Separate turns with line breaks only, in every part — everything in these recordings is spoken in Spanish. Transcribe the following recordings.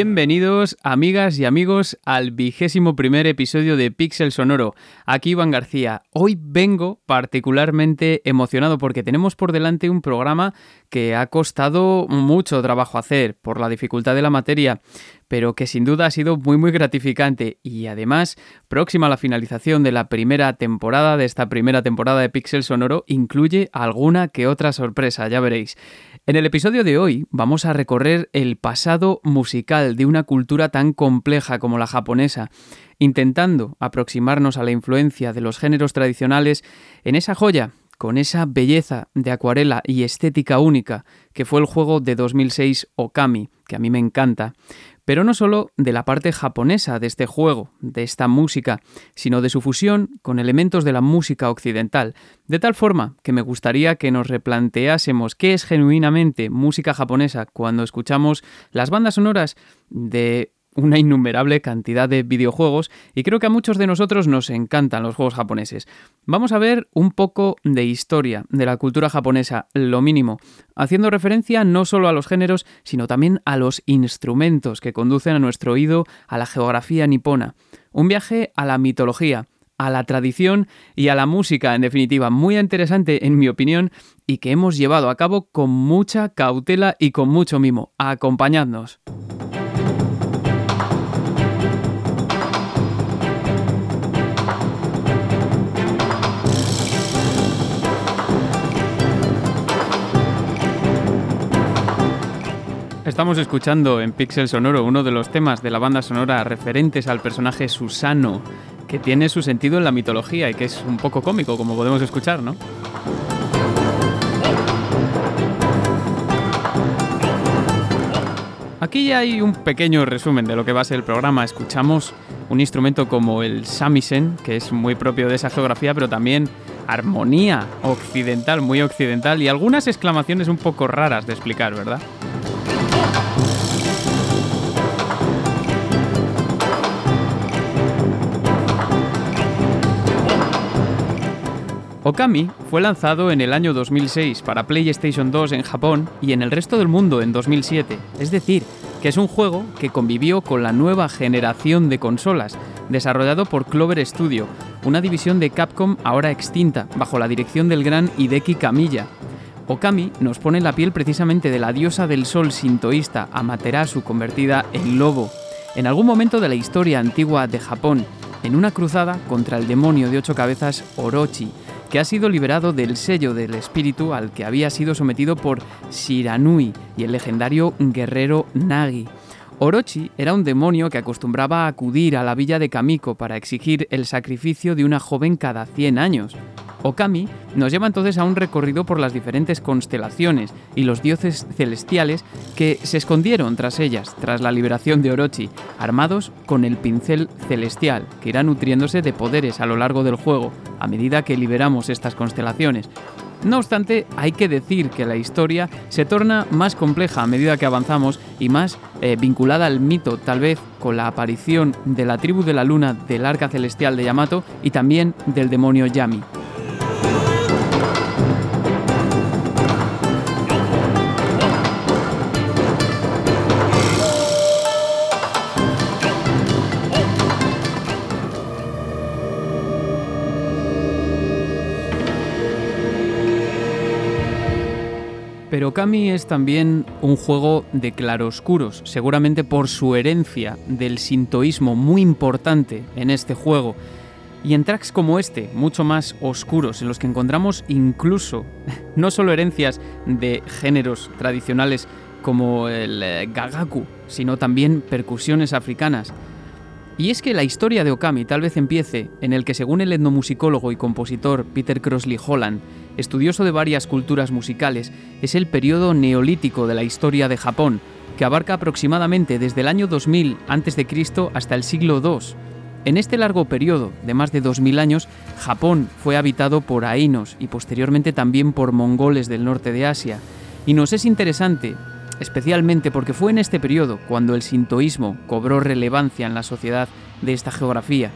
Bienvenidos, amigas y amigos, al vigésimo primer episodio de Pixel Sonoro. Aquí Iván García. Hoy vengo particularmente emocionado porque tenemos por delante un programa que ha costado mucho trabajo hacer por la dificultad de la materia, pero que sin duda ha sido muy muy gratificante y además próxima a la finalización de la primera temporada de esta primera temporada de Pixel Sonoro incluye alguna que otra sorpresa, ya veréis. En el episodio de hoy vamos a recorrer el pasado musical de una cultura tan compleja como la japonesa, intentando aproximarnos a la influencia de los géneros tradicionales en esa joya, con esa belleza de acuarela y estética única que fue el juego de 2006 Okami, que a mí me encanta, pero no solo de la parte japonesa de este juego, de esta música, sino de su fusión con elementos de la música occidental, de tal forma que me gustaría que nos replanteásemos qué es genuinamente música japonesa cuando escuchamos las bandas sonoras de una innumerable cantidad de videojuegos y creo que a muchos de nosotros nos encantan los juegos japoneses. Vamos a ver un poco de historia de la cultura japonesa, lo mínimo, haciendo referencia no solo a los géneros, sino también a los instrumentos que conducen a nuestro oído a la geografía nipona. Un viaje a la mitología, a la tradición y a la música, en definitiva, muy interesante en mi opinión y que hemos llevado a cabo con mucha cautela y con mucho mimo. Acompañadnos. Estamos escuchando en Pixel Sonoro uno de los temas de la banda sonora referentes al personaje Susano, que tiene su sentido en la mitología y que es un poco cómico, como podemos escuchar, ¿no? Aquí ya hay un pequeño resumen de lo que va a ser el programa. Escuchamos un instrumento como el samisen, que es muy propio de esa geografía, pero también armonía occidental, muy occidental, y algunas exclamaciones un poco raras de explicar, ¿verdad? Okami fue lanzado en el año 2006 para PlayStation 2 en Japón y en el resto del mundo en 2007, es decir, que es un juego que convivió con la nueva generación de consolas, desarrollado por Clover Studio, una división de Capcom ahora extinta, bajo la dirección del gran Hideki Kamiya. Okami nos pone la piel precisamente de la diosa del sol sintoísta Amaterasu convertida en lobo. En algún momento de la historia antigua de Japón, en una cruzada contra el demonio de ocho cabezas Orochi, que ha sido liberado del sello del espíritu al que había sido sometido por Shiranui y el legendario guerrero Nagi. Orochi era un demonio que acostumbraba a acudir a la villa de Kamiko para exigir el sacrificio de una joven cada 100 años. Okami nos lleva entonces a un recorrido por las diferentes constelaciones y los dioses celestiales que se escondieron tras ellas, tras la liberación de Orochi, armados con el pincel celestial, que irá nutriéndose de poderes a lo largo del juego, a medida que liberamos estas constelaciones. No obstante, hay que decir que la historia se torna más compleja a medida que avanzamos y más eh, vinculada al mito, tal vez con la aparición de la tribu de la luna del arca celestial de Yamato y también del demonio Yami. Pero Kami es también un juego de claroscuros, seguramente por su herencia del sintoísmo muy importante en este juego. Y en tracks como este, mucho más oscuros, en los que encontramos incluso no solo herencias de géneros tradicionales como el eh, gagaku, sino también percusiones africanas. Y es que la historia de Okami tal vez empiece en el que, según el etnomusicólogo y compositor Peter Crossley Holland, estudioso de varias culturas musicales, es el periodo neolítico de la historia de Japón, que abarca aproximadamente desde el año 2000 a.C. hasta el siglo II. En este largo periodo de más de 2000 años, Japón fue habitado por ainos y posteriormente también por mongoles del norte de Asia. Y nos es interesante, especialmente porque fue en este periodo cuando el sintoísmo cobró relevancia en la sociedad de esta geografía.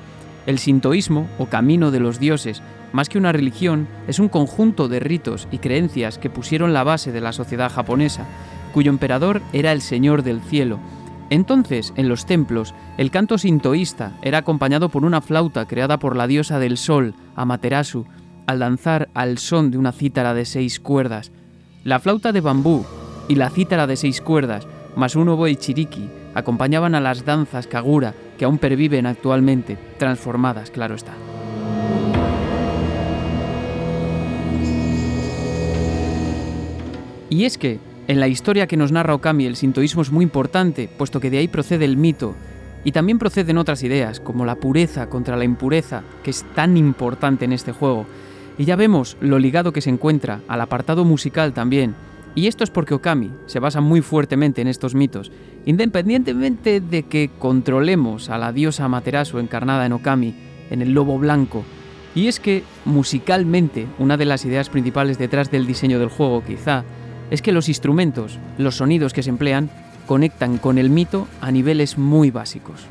El sintoísmo, o camino de los dioses, más que una religión, es un conjunto de ritos y creencias que pusieron la base de la sociedad japonesa, cuyo emperador era el Señor del Cielo. Entonces, en los templos, el canto sintoísta era acompañado por una flauta creada por la diosa del sol, Amaterasu, al danzar al son de una cítara de seis cuerdas. La flauta de bambú y la cítara de seis cuerdas, más un oboe chiriki, acompañaban a las danzas kagura que aún perviven actualmente, transformadas, claro está. Y es que, en la historia que nos narra Okami, el sintoísmo es muy importante, puesto que de ahí procede el mito, y también proceden otras ideas, como la pureza contra la impureza, que es tan importante en este juego. Y ya vemos lo ligado que se encuentra al apartado musical también. Y esto es porque Okami se basa muy fuertemente en estos mitos, independientemente de que controlemos a la diosa Amaterasu encarnada en Okami, en el lobo blanco. Y es que, musicalmente, una de las ideas principales detrás del diseño del juego, quizá, es que los instrumentos, los sonidos que se emplean, conectan con el mito a niveles muy básicos.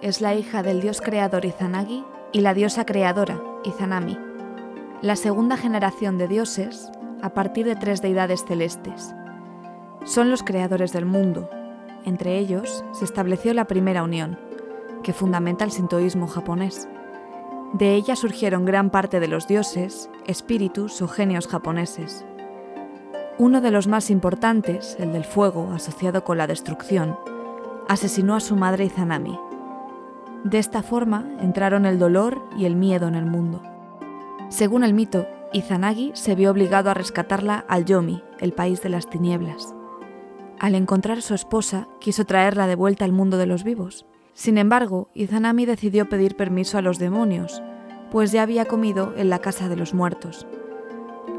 Es la hija del dios creador Izanagi y la diosa creadora, Izanami, la segunda generación de dioses a partir de tres deidades celestes. Son los creadores del mundo. Entre ellos se estableció la primera unión, que fundamenta el sintoísmo japonés. De ella surgieron gran parte de los dioses, espíritus o genios japoneses. Uno de los más importantes, el del fuego asociado con la destrucción, asesinó a su madre Izanami. De esta forma entraron el dolor y el miedo en el mundo. Según el mito, Izanagi se vio obligado a rescatarla al Yomi, el país de las tinieblas. Al encontrar a su esposa, quiso traerla de vuelta al mundo de los vivos. Sin embargo, Izanami decidió pedir permiso a los demonios, pues ya había comido en la casa de los muertos.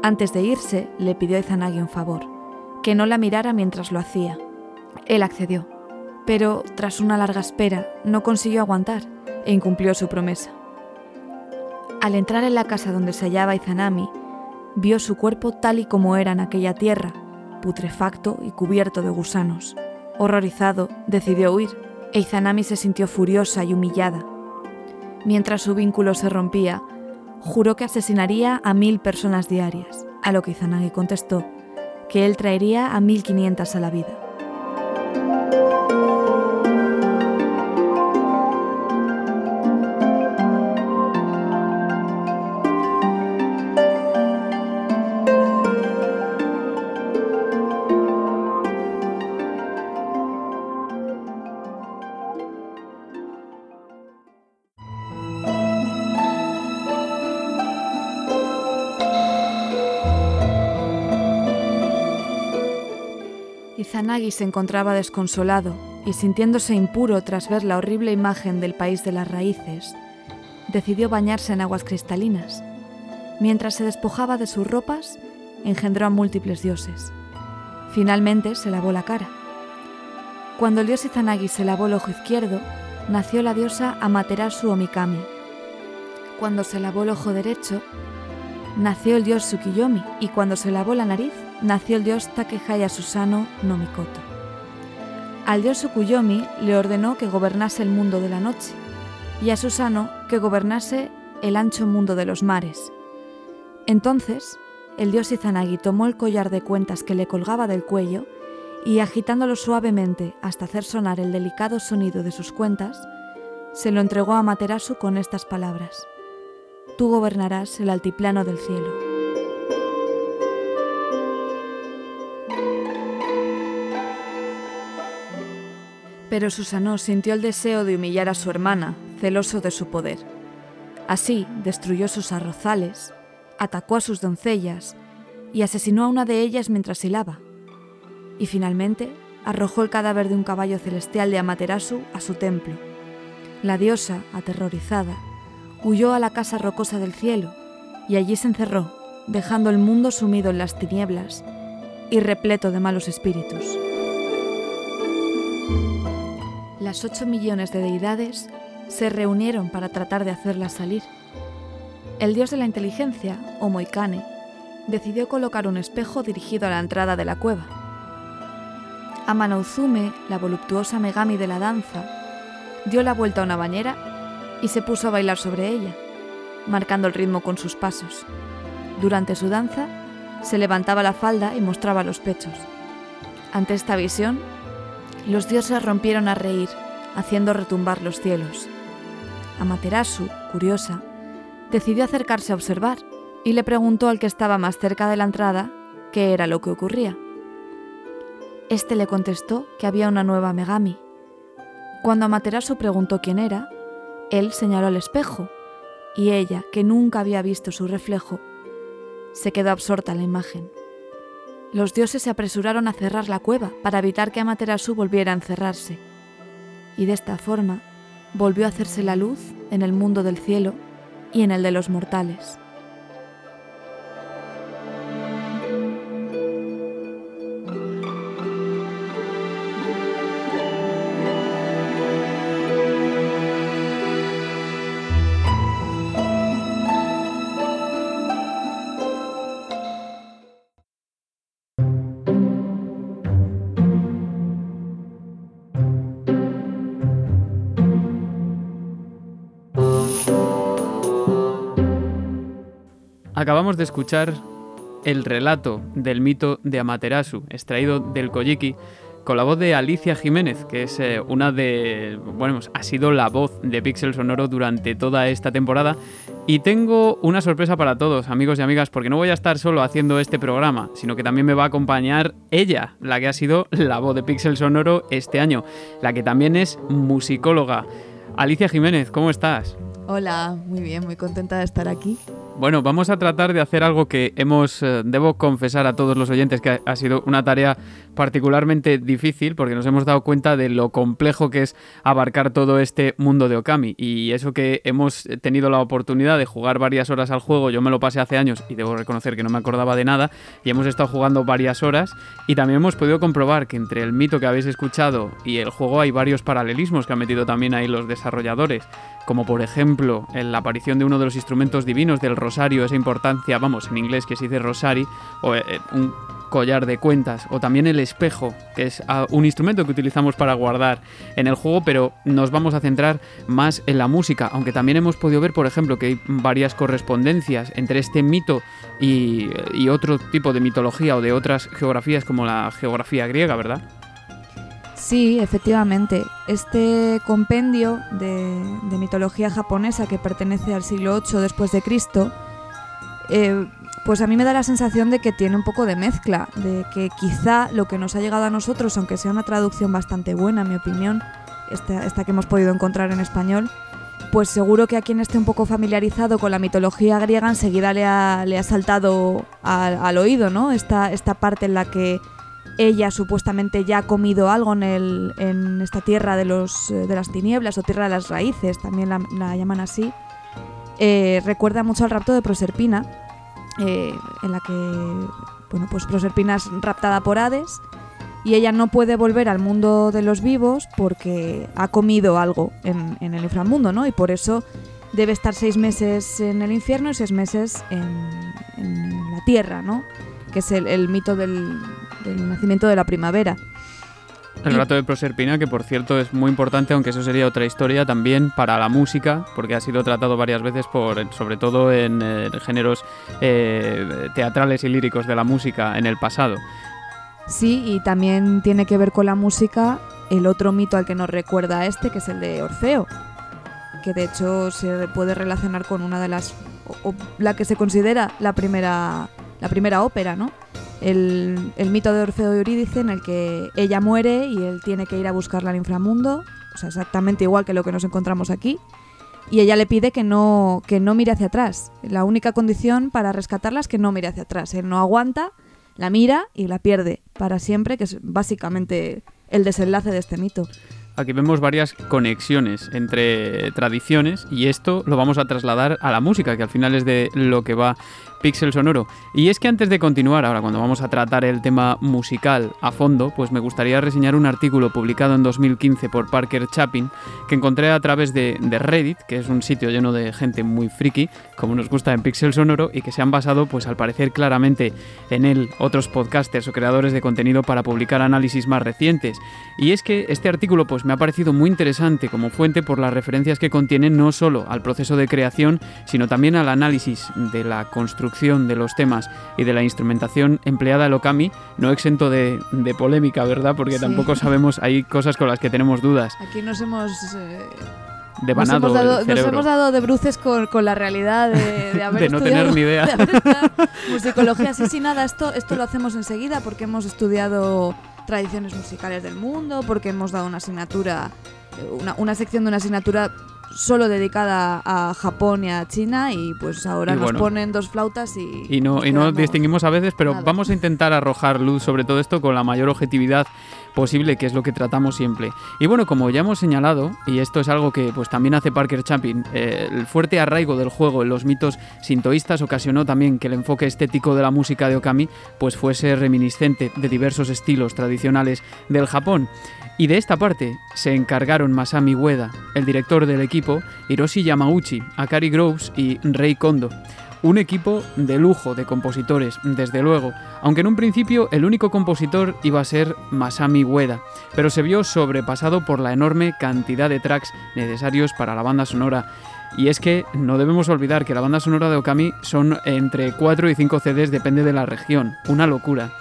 Antes de irse, le pidió a Izanagi un favor, que no la mirara mientras lo hacía. Él accedió pero tras una larga espera no consiguió aguantar e incumplió su promesa. Al entrar en la casa donde se hallaba Izanami, vio su cuerpo tal y como era en aquella tierra, putrefacto y cubierto de gusanos. Horrorizado, decidió huir, e Izanami se sintió furiosa y humillada. Mientras su vínculo se rompía, juró que asesinaría a mil personas diarias, a lo que Izanagi contestó que él traería a mil quinientas a la vida. thank you Izanagi se encontraba desconsolado y sintiéndose impuro tras ver la horrible imagen del país de las raíces, decidió bañarse en aguas cristalinas. Mientras se despojaba de sus ropas, engendró a múltiples dioses. Finalmente se lavó la cara. Cuando el dios Izanagi se lavó el ojo izquierdo, nació la diosa Amaterasu Omikami. Cuando se lavó el ojo derecho, nació el dios Tsukiyomi y cuando se lavó la nariz, nació el dios Takehaya Susano no Mikoto. Al dios Tsukuyomi le ordenó que gobernase el mundo de la noche y a Susano que gobernase el ancho mundo de los mares. Entonces, el dios Izanagi tomó el collar de cuentas que le colgaba del cuello y agitándolo suavemente hasta hacer sonar el delicado sonido de sus cuentas, se lo entregó a Materasu con estas palabras. Tú gobernarás el altiplano del cielo. Pero Susanoo sintió el deseo de humillar a su hermana, celoso de su poder. Así destruyó sus arrozales, atacó a sus doncellas y asesinó a una de ellas mientras hilaba. Y finalmente arrojó el cadáver de un caballo celestial de Amaterasu a su templo. La diosa, aterrorizada, huyó a la casa rocosa del cielo y allí se encerró, dejando el mundo sumido en las tinieblas y repleto de malos espíritus. Las ocho millones de deidades se reunieron para tratar de hacerla salir.
El dios de la inteligencia, o Moikane, decidió colocar un espejo dirigido a la entrada de la cueva. Amanouzume, la voluptuosa Megami de la danza, dio la vuelta a una bañera y se puso a bailar sobre ella, marcando el ritmo con sus pasos. Durante su danza, se levantaba la falda y mostraba los pechos. Ante esta visión, los dioses rompieron a reír, haciendo retumbar los cielos. Amaterasu, curiosa, decidió acercarse a observar y le preguntó al que estaba más cerca de la entrada qué era lo que ocurría. Este le contestó que había una nueva Megami. Cuando Amaterasu preguntó quién era, él señaló al espejo y ella, que nunca había visto su reflejo, se quedó absorta en la imagen. Los dioses se apresuraron a cerrar la cueva para evitar que Amaterasu volviera a encerrarse. Y de esta forma volvió a hacerse la luz en el mundo del cielo y en el de los mortales.
Acabamos de escuchar el relato del mito de Amaterasu, extraído del Kojiki, con la voz de Alicia Jiménez, que es eh, una de. Bueno, ha sido la voz de Pixel Sonoro durante toda esta temporada. Y tengo una sorpresa para todos, amigos y amigas, porque no voy a estar solo haciendo este programa, sino que también me va a acompañar ella, la que ha sido la voz de Pixel Sonoro este año, la que también es musicóloga. Alicia Jiménez, ¿cómo estás?
Hola, muy bien, muy contenta de estar aquí.
Bueno, vamos a tratar de hacer algo que hemos, eh, debo confesar a todos los oyentes que ha, sido una tarea particularmente difícil porque nos hemos dado cuenta de lo complejo que es abarcar todo este mundo de Okami. Y eso que hemos tenido la oportunidad de jugar varias horas al juego, yo me lo pasé hace años y debo reconocer que no me acordaba de nada, y hemos estado jugando varias horas y también hemos podido comprobar que entre el mito que habéis escuchado y el juego hay varios paralelismos que han metido también ahí los desarrolladores, como por ejemplo en la aparición de uno de los instrumentos divinos del rosario, esa importancia, vamos, en inglés que se dice rosari, o eh, un collar de cuentas, o también el espejo, que es ah, un instrumento que utilizamos para guardar en el juego, pero nos vamos a centrar más en la música, aunque también hemos podido ver, por ejemplo, que hay varias correspondencias entre este mito y, y otro tipo de mitología o de otras geografías como la geografía griega, ¿verdad?
Sí, efectivamente. Este compendio de, mitología japonesa que pertenece al siglo VIII después de Cristo, eh, pues a mí me da la sensación de que tiene un poco de mezcla, de que quizá lo que nos ha llegado a nosotros, aunque sea una traducción bastante buena, en mi opinión, esta, que hemos podido encontrar en español, pues seguro que a quien esté un poco familiarizado con la mitología griega enseguida le ha, le ha saltado al, al oído, ¿no? Esta, esta parte en la que ella supuestamente ya ha comido algo en, el, en esta tierra de, los, eh, de las tinieblas o tierra de las raíces, también la, llaman así, eh, recuerda mucho al rapto de Proserpina, eh, en la que bueno, pues Proserpina es raptada por Hades y ella no puede volver al mundo de los vivos porque ha comido algo en, el inframundo, ¿no? Y por eso debe estar seis meses en el infierno y seis meses en, la tierra, ¿no? Que es el mito del, del nacimiento de la primavera.
El rato de Proserpina, que por cierto es muy importante, aunque eso sería otra historia también para la música, porque ha sido tratado varias veces, por, sobre todo en eh, géneros eh, teatrales y líricos de la música en el pasado.
Sí, y también tiene que ver con la música el otro mito al que nos recuerda este, que es el de Orfeo, que de hecho se puede relacionar con una de las, o, la que se considera la primera, la primera ópera, ¿no? el, mito de Orfeo y Eurídice en el que ella muere y él tiene que ir a buscarla al inframundo, o sea, exactamente igual que lo que nos encontramos aquí. Y ella le pide que no, que no mire hacia atrás. La única condición para rescatarla es que no mire hacia atrás. Él no aguanta, la mira y la pierde para siempre, que es básicamente el desenlace de este mito.
Aquí vemos varias conexiones entre tradiciones y esto lo vamos a trasladar a la música, que al final es de lo que va Pixel Sonoro. Y es que antes de continuar, ahora cuando vamos a tratar el tema musical a fondo, pues me gustaría reseñar un artículo publicado en 2015 por Parker Chapin que encontré a través de, Reddit, que es un sitio lleno de gente muy friki, como nos gusta en Pixel Sonoro, y que se han basado, pues al parecer claramente en él, otros podcasters o creadores de contenido para publicar análisis más recientes. Y es que este artículo pues me ha parecido muy interesante como fuente por las referencias que contiene no solo al proceso de creación, sino también al análisis de la construcción de los temas y de la instrumentación empleada el Okami, no exento de, polémica, ¿verdad? Porque tampoco sabemos, hay cosas con las que tenemos dudas.
Aquí nos hemos... Eh,
de nos, hemos
dado, nos hemos dado de bruces con, con la realidad de, de haber
de no tener ni idea.
musicología. Sí, sí, nada, esto, esto lo hacemos enseguida porque hemos estudiado tradiciones musicales del mundo, porque hemos dado una asignatura, eh, una, una sección de una asignatura solo dedicada a Japón y a China y pues ahora nos ponen dos flautas y...
Y no, y no distinguimos a veces, pero vamos a intentar arrojar luz sobre todo esto con la mayor objetividad posible, que es lo que tratamos siempre. Y bueno, como ya hemos señalado, y esto es algo que pues también hace Parker Chapin, eh, el fuerte arraigo del juego en los mitos sintoístas ocasionó también que el enfoque estético de la música de Okami pues fuese reminiscente de diversos estilos tradicionales del Japón. Y de esta parte se encargaron Masami Ueda, el director del equipo, Hiroshi Yamauchi, Akari Groves y Rei Kondo. Un equipo de lujo de compositores, desde luego, aunque en un principio el único compositor iba a ser Masami Ueda, pero se vio sobrepasado por la enorme cantidad de tracks necesarios para la banda sonora. Y es que no debemos olvidar que la banda sonora de Okami son entre 4 y 5 CDs, depende de la región, una locura.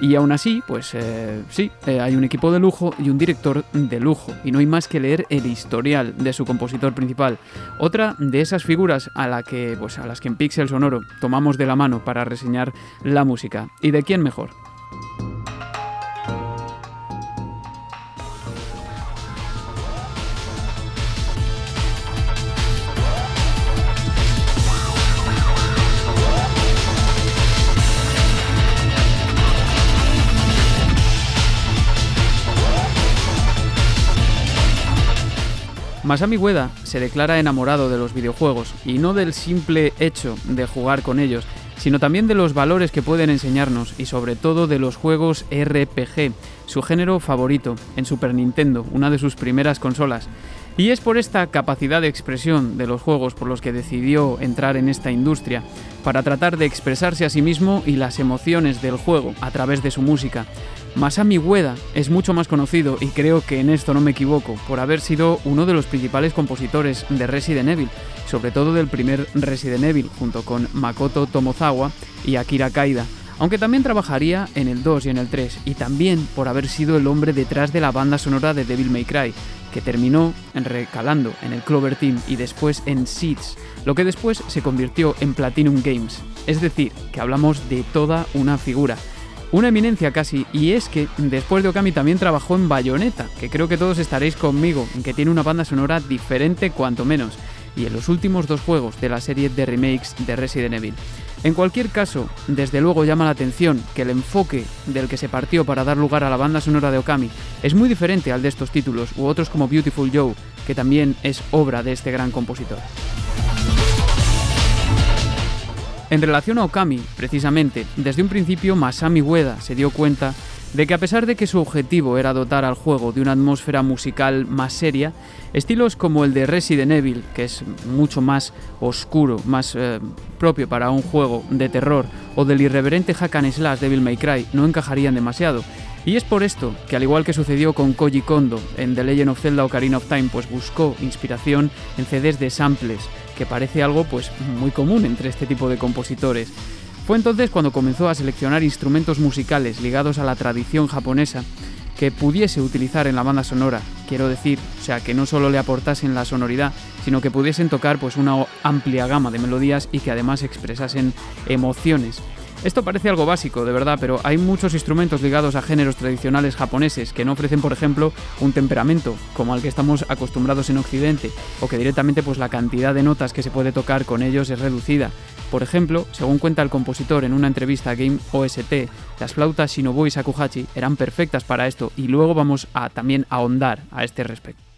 Y aún así, pues eh, sí, eh, hay un equipo de lujo y un director de lujo, y no hay más que leer el historial de su compositor principal. Otra de esas figuras a, la que, pues, a las que en Pixel Sonoro tomamos de la mano para reseñar la música. ¿Y de quién mejor? Masami Ueda se declara enamorado de los videojuegos y no del simple hecho de jugar con ellos, sino también de los valores que pueden enseñarnos y sobre todo de los juegos RPG, su género favorito en Super Nintendo, una de sus primeras consolas. Y es por esta capacidad de expresión de los juegos por los que decidió entrar en esta industria, para tratar de expresarse a sí mismo y las emociones del juego a través de su música. Masami Ueda es mucho más conocido, y creo que en esto no me equivoco, por haber sido uno de los principales compositores de Resident Evil, sobre todo del primer Resident Evil, junto con Makoto Tomozawa y Akira Kaida, aunque también trabajaría en el 2 y en el 3, y también por haber sido el hombre detrás de la banda sonora de Devil May Cry, que terminó recalando en el Clover Team y después en Seeds, lo que después se convirtió en Platinum Games. Es decir, que hablamos de toda una figura. Una eminencia casi, y es que después de Okami también trabajó en Bayonetta, que creo que todos estaréis conmigo, en que tiene una banda sonora diferente cuanto menos, y en los últimos dos juegos de la serie de remakes de Resident Evil. En cualquier caso, desde luego llama la atención que el enfoque del que se partió para dar lugar a la banda sonora de Okami es muy diferente al de estos títulos u otros como Beautiful Joe, que también es obra de este gran compositor. En relación a Okami, precisamente, desde un principio Masami Ueda se dio cuenta de que a pesar de que su objetivo era dotar al juego de una atmósfera musical más seria, estilos como el de Resident Evil, que es mucho más oscuro, más eh, propio para un juego de terror, o del irreverente hack and slash Devil May Cry, no encajarían demasiado. Y es por esto que, al igual que sucedió con Koji Kondo en The Legend of Zelda Ocarina of Time, pues buscó inspiración en CDs de samples, que parece algo pues muy común entre este tipo de compositores. Fue entonces cuando comenzó a seleccionar instrumentos musicales ligados a la tradición japonesa que pudiese utilizar en la banda sonora, quiero decir, o sea, que no solo le aportasen la sonoridad, sino que pudiesen tocar pues una amplia gama de melodías y que además expresasen emociones. Esto parece algo básico, de verdad, pero hay muchos instrumentos ligados a géneros tradicionales japoneses que no ofrecen, por ejemplo, un temperamento como al que estamos acostumbrados en Occidente, o que directamente pues la cantidad de notas que se puede tocar con ellos es reducida. Por ejemplo, según cuenta el compositor en una entrevista a Game OST, las flautas Shinobu y Sakuhachi eran perfectas para esto y luego vamos a también ahondar a este respecto.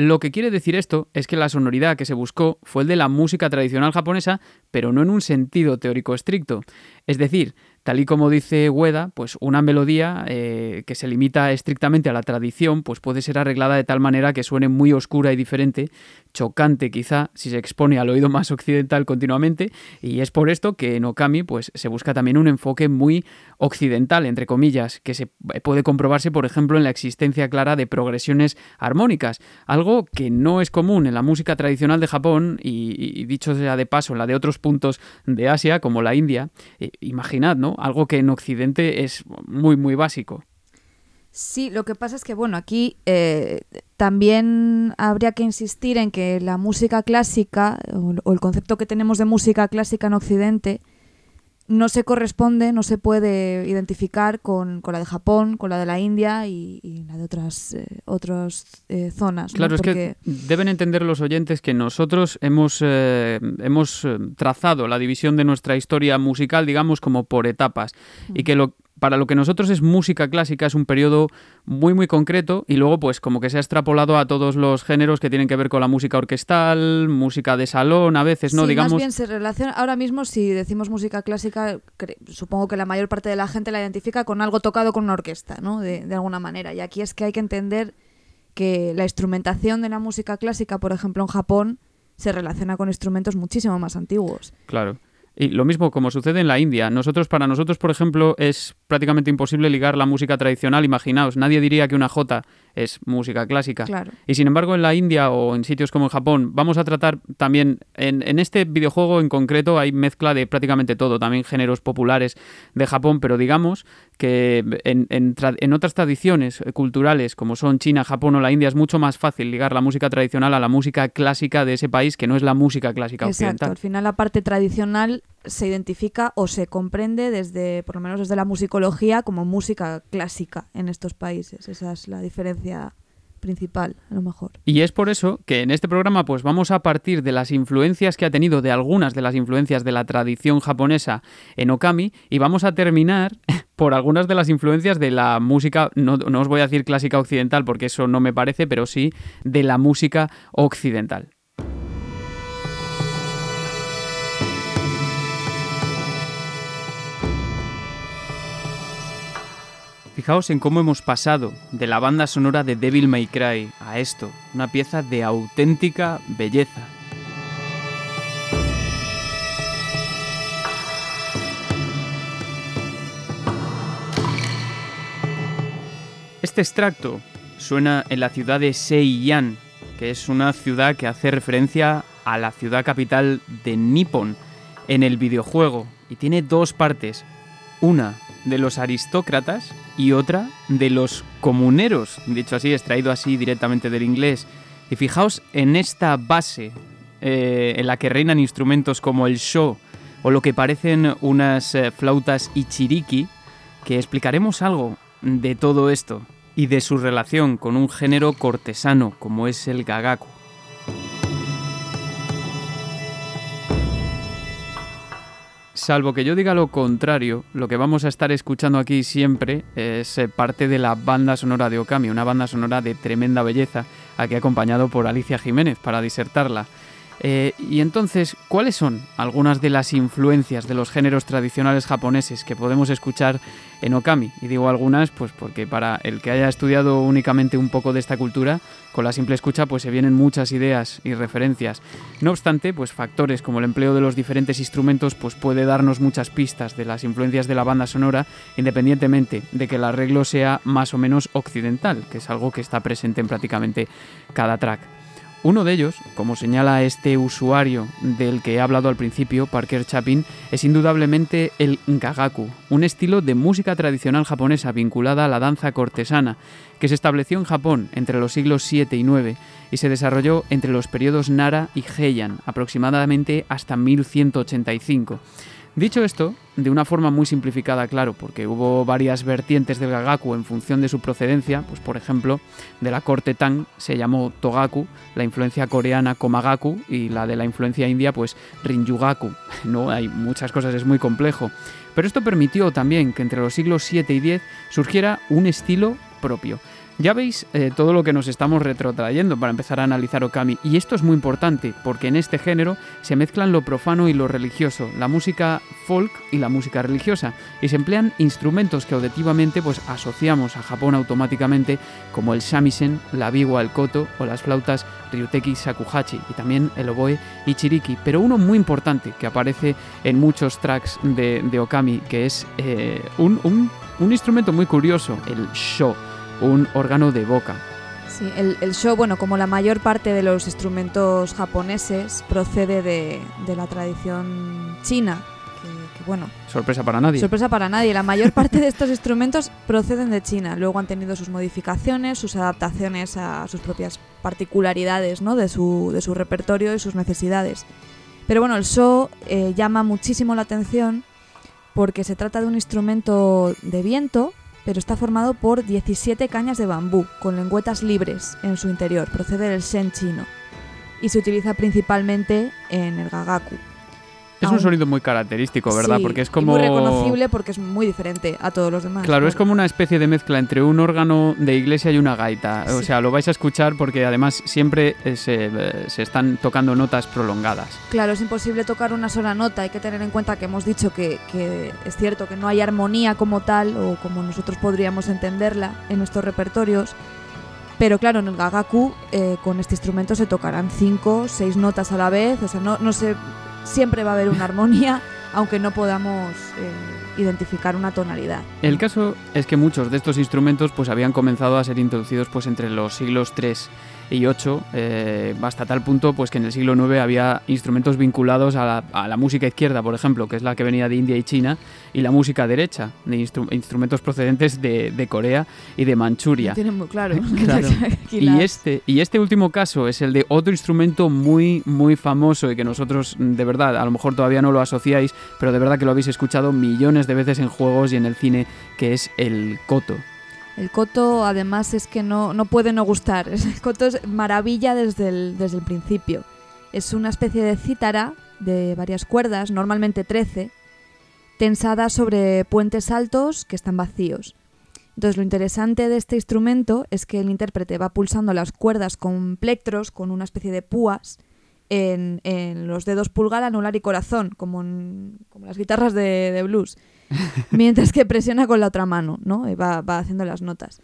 Lo que quiere decir esto es que la sonoridad que se buscó fue el de la música tradicional japonesa, pero no en un sentido teórico estricto. Es decir, Tal y como dice Ueda, pues una melodía eh, que se limita estrictamente a la tradición, pues puede ser arreglada de tal manera que suene muy oscura y diferente, chocante quizá si se expone al oído más occidental continuamente, y es por esto que en Okami pues se busca también un enfoque muy occidental, entre comillas, que se puede comprobarse, por ejemplo, en la existencia clara de progresiones armónicas, algo que no es común en la música tradicional de Japón y, dicho sea de paso, en la de otros puntos de Asia, como la India. Eh, imaginad, ¿no? Algo que en Occidente es muy, muy básico.
Sí, lo que pasa es que, bueno, aquí eh, también habría que insistir en que la música clásica, o, el concepto que tenemos de música clásica en Occidente, no se corresponde, no se puede identificar con, la de Japón, con la de la India y, la de otras, eh, otras eh, zonas.
Claro, es que deben entender los oyentes que nosotros hemos, eh, hemos trazado la división de nuestra historia musical, digamos, como por etapas. Y que lo, para lo que nosotros es música clásica es un periodo muy muy concreto y luego pues como que se ha extrapolado a todos los géneros que tienen que ver con la música orquestal, música de salón, a veces, ¿no?
Sí,
Digamos.
Más bien se relaciona ahora mismo si decimos música clásica, supongo que la mayor parte de la gente la identifica con algo tocado con una orquesta, ¿no? De, de alguna manera. Y aquí es que hay que entender que la instrumentación de la música clásica, por ejemplo, en Japón se relaciona con instrumentos muchísimo más antiguos.
Claro. Y lo mismo como sucede en la India. Nosotros, para nosotros, por ejemplo, es prácticamente imposible ligar la música tradicional. Imaginaos, nadie diría que una jota es música clásica. Y sin embargo, en la India o en sitios como en Japón, vamos a tratar también, en, este videojuego en concreto hay mezcla de prácticamente todo, también géneros populares de Japón, pero digamos que en, en, otras tradiciones culturales como son China, Japón o la India es mucho más fácil ligar la música tradicional a la música clásica de ese país que no es la música clásica
Exacto.
occidental.
Al final la parte tradicional se identifica o se comprende desde, por lo menos desde la musicología, como música clásica en estos países. Esa es la diferencia principal, a lo mejor.
Y es por eso que en este programa pues vamos a partir de las influencias que ha tenido, de algunas de las influencias de la tradición japonesa en Okami, y vamos a terminar por algunas de las influencias de la música, no, no os voy a decir clásica occidental porque eso no me parece, pero sí de la música occidental. Fijaos en cómo hemos pasado de la banda sonora de Devil May Cry a esto, una pieza de auténtica belleza. Este extracto suena en la ciudad de Seiyan, que es una ciudad que hace referencia a la ciudad capital de Nippon en el videojuego y tiene dos partes. Una de los aristócratas y otra de los comuneros, dicho así, extraído así directamente del inglés. Y fijaos en esta base eh, en la que reinan instrumentos como el sho o lo que parecen unas eh, flautas ichiriki, que explicaremos algo de todo esto y de su relación con un género cortesano como es el gagaku. Salvo que yo diga lo contrario, lo que vamos a estar escuchando aquí siempre es eh, parte de la banda sonora de Okami, una banda sonora de tremenda belleza, aquí acompañado por Alicia Jiménez para disertarla. Eh, y entonces, ¿cuáles son algunas de las influencias de los géneros tradicionales japoneses que podemos escuchar en Okami? Y digo algunas, pues porque para el que haya estudiado únicamente un poco de esta cultura, con la simple escucha pues se vienen muchas ideas y referencias. No obstante, pues factores como el empleo de los diferentes instrumentos pues puede darnos muchas pistas de las influencias de la banda sonora, independientemente de que el arreglo sea más o menos occidental, que es algo que está presente en prácticamente cada track. Uno de ellos, como señala este usuario del que he hablado al principio, Parker Chapin, es indudablemente el gagaku, un estilo de música tradicional japonesa vinculada a la danza cortesana, que se estableció en Japón entre los siglos 7 y 9 y se desarrolló entre los periodos Nara y Heian, aproximadamente hasta 1185. Dicho esto, de una forma muy simplificada, claro, porque hubo varias vertientes del gagaku en función de su procedencia, pues por ejemplo, de la corte Tang se llamó Togaku, la influencia coreana Komagaku y la de la influencia india pues Rinjugaku. No hay muchas cosas, es muy complejo. Pero esto permitió también que entre los siglos 7 y 10 surgiera un estilo propio. Ya veis eh, todo lo que nos estamos retrotrayendo para empezar a analizar Okami. Y esto es muy importante porque en este género se mezclan lo profano y lo religioso, la música folk y la música religiosa. Y se emplean instrumentos que auditivamente pues, asociamos a Japón automáticamente, como el shamisen, la biwa, el koto o las flautas ryuteki shakuhachi y también el oboe y chiriki. Pero uno muy importante que aparece en muchos tracks de, Okami, que es eh, un, un instrumento muy curioso, el sho un órgano de boca.
Sí, el, el, show, bueno, como la mayor parte de los instrumentos japoneses, procede de, de la tradición china. Que, bueno.
Sorpresa para nadie.
Sorpresa para nadie. La mayor parte de estos instrumentos proceden de China. Luego han tenido sus modificaciones, sus adaptaciones a sus propias particularidades ¿no? de, su, de su repertorio y sus necesidades. Pero bueno, el show eh, llama muchísimo la atención porque se trata de un instrumento de viento pero está formado por 17 cañas de bambú con lengüetas libres en su interior, procede del Shen chino y se utiliza principalmente en el gagaku.
Es un sonido muy característico, ¿verdad? porque es como.
muy reconocible porque es muy diferente a todos los demás.
Claro, es como una especie de mezcla entre un órgano de iglesia y una gaita. O sea, lo vais a escuchar porque además siempre eh, eh, se, están tocando notas prolongadas.
Claro, es imposible tocar una sola nota. Hay que tener en cuenta que hemos dicho que, es cierto que no hay armonía como tal o como nosotros podríamos entenderla en nuestros repertorios. Pero claro, en el gagaku eh, con este instrumento se tocarán cinco, seis notas a la vez. O sea, no, no se siempre va a haber una armonía, aunque no podamos eh, identificar una tonalidad.
El caso es que muchos de estos instrumentos pues habían comenzado a ser introducidos pues entre los siglos 3 y 8, eh, hasta tal punto pues que en el siglo IX había instrumentos vinculados a la, música izquierda, por ejemplo, que es la que venía de India y China, y la música derecha, de instrumentos procedentes de, Corea y de Manchuria.
Tienen muy claro.
y, este, y este último caso es el de otro instrumento muy, muy famoso y que nosotros, de verdad, a lo mejor todavía no lo asociáis, pero de verdad que lo habéis escuchado millones de veces en juegos y en el cine, que es el koto.
El coto además es que no, no puede no gustar. El coto es maravilla desde el, desde el principio. Es una especie de cítara de varias cuerdas, normalmente 13, tensada sobre puentes altos que están vacíos. Entonces lo interesante de este instrumento es que el intérprete va pulsando las cuerdas con plectros, con una especie de púas, en, los dedos pulgar, anular y corazón, como, en, como las guitarras de, de blues. mientras que presiona con la otra mano, ¿no? va, haciendo las notas.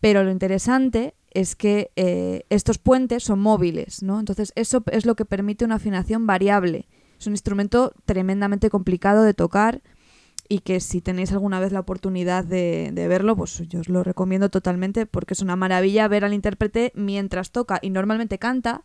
Pero lo interesante es que eh, estos puentes son móviles, ¿no? Entonces eso es lo que permite una afinación variable. Es un instrumento tremendamente complicado de tocar y que si tenéis alguna vez la oportunidad de, de, verlo, pues yo os lo recomiendo totalmente porque es una maravilla ver al intérprete mientras toca y normalmente canta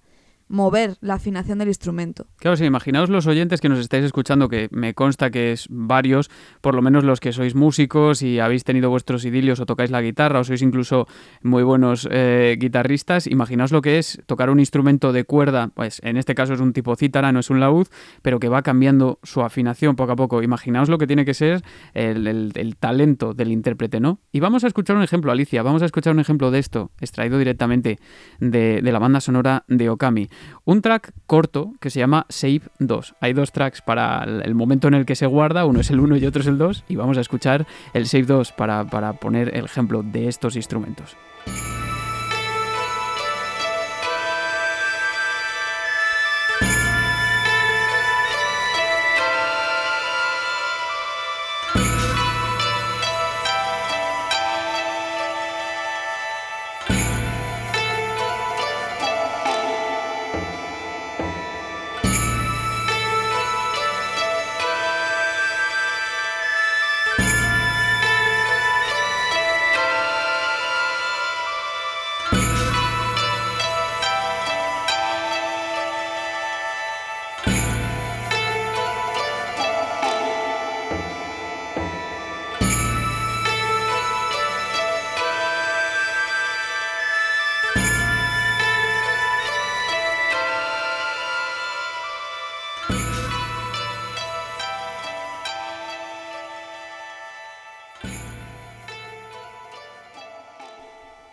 mover la afinación del instrumento.
Claro, sí, imaginaos los oyentes que nos estáis escuchando, que me consta que es varios, por lo menos los que sois músicos y habéis tenido vuestros idilios o tocáis la guitarra o sois incluso muy buenos eh, guitarristas, imaginaos lo que es tocar un instrumento de cuerda, pues en este caso es un tipo cítara, no es un laúd, pero que va cambiando su afinación poco a poco. Imaginaos lo que tiene que ser el, talento del intérprete, ¿no? Y vamos a escuchar un ejemplo, Alicia, vamos a escuchar un ejemplo de esto, extraído directamente de, de la banda sonora de Okami un track corto que se llama Save 2. Hay dos tracks para el momento en el que se guarda, uno es el 1 y otro es el 2, y vamos a escuchar el Save 2 para, para poner el ejemplo de estos instrumentos.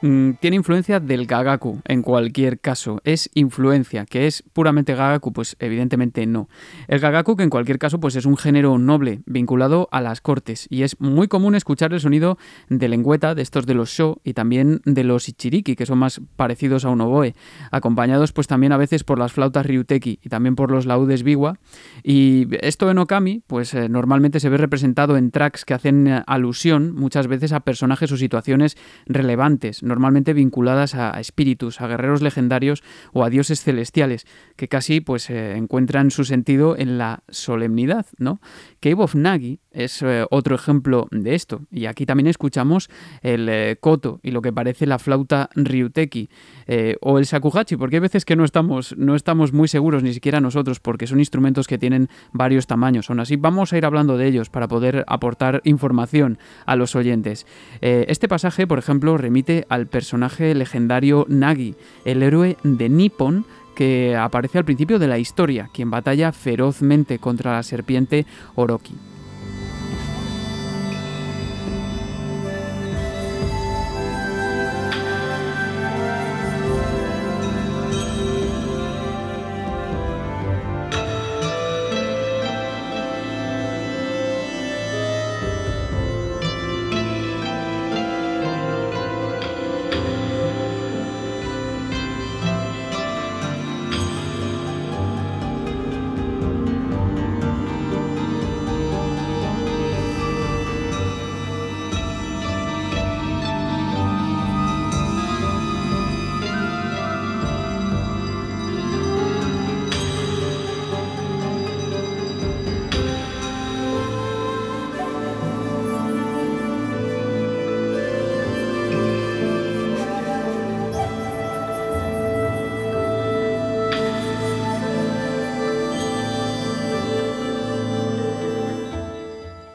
Mm, tiene influencia del gagaku en cualquier caso. Es influencia, que es puramente gagaku, pues evidentemente no. El gagaku, que en cualquier caso pues es un género noble vinculado a las cortes y es muy común escuchar el sonido de lengüeta, de estos de los sho y también de los ichiriki, que son más parecidos a un oboe, acompañados pues también a veces por las flautas ryuteki y también por los laudes biwa. Y esto en okami pues eh, normalmente se ve representado en tracks que hacen eh, alusión muchas veces a personajes o situaciones relevantes normalmente vinculadas a, espíritus, a guerreros legendarios o a dioses celestiales, que casi pues eh, encuentran su sentido en la solemnidad, ¿no? Cave of Nagi es eh, otro ejemplo de esto, y aquí también escuchamos el eh, koto y lo que parece la flauta ryuteki o el shakuhachi, porque hay veces que no estamos, no estamos muy seguros ni siquiera nosotros, porque son instrumentos que tienen varios tamaños. Aún así, vamos a ir hablando de ellos para poder aportar información a los oyentes. este pasaje, por ejemplo, remite a al personaje legendario Nagi, el héroe de Nippon, que aparece al principio de la historia, quien batalla ferozmente contra la serpiente Orochi.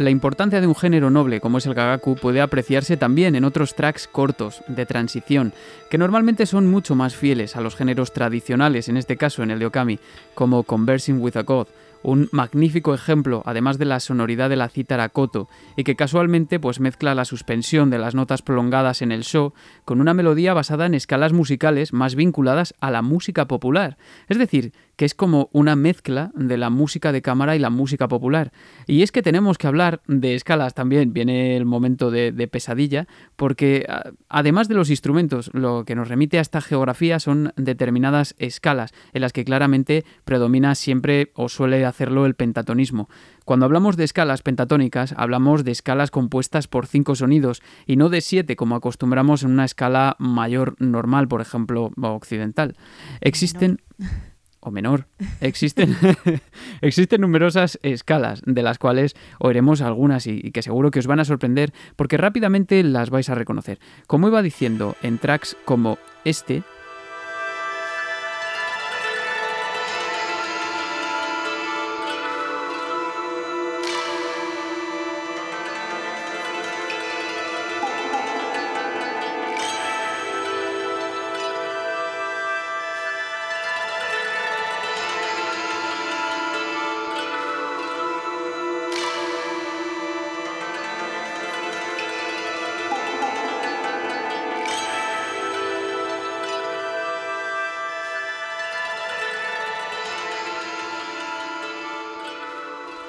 La importancia de un género noble como es el gagaku puede apreciarse también en otros tracks cortos, de transición, que normalmente son mucho más fieles a los géneros tradicionales, en este caso en el de Okami, como Conversing with a God, un magnífico ejemplo, además de la sonoridad de la cítara koto, y que casualmente pues mezcla la suspensión de las notas prolongadas en el show con una melodía basada en escalas musicales más vinculadas a la música popular. Es decir, que es como una mezcla de la música de cámara y la música popular. Y es que tenemos que hablar de escalas también, viene el momento de, pesadilla, porque además de los instrumentos, lo que nos remite a esta geografía son determinadas escalas, en las que claramente predomina siempre o suele hacerlo el pentatonismo. Cuando hablamos de escalas pentatónicas, hablamos de escalas compuestas por cinco sonidos y no de siete como acostumbramos en una escala mayor normal, por ejemplo, occidental. Existen o menor. Existen, existen numerosas escalas, de las cuales oiremos algunas y, y, que seguro que os van a sorprender porque rápidamente las vais a reconocer. Como iba diciendo, en tracks como este,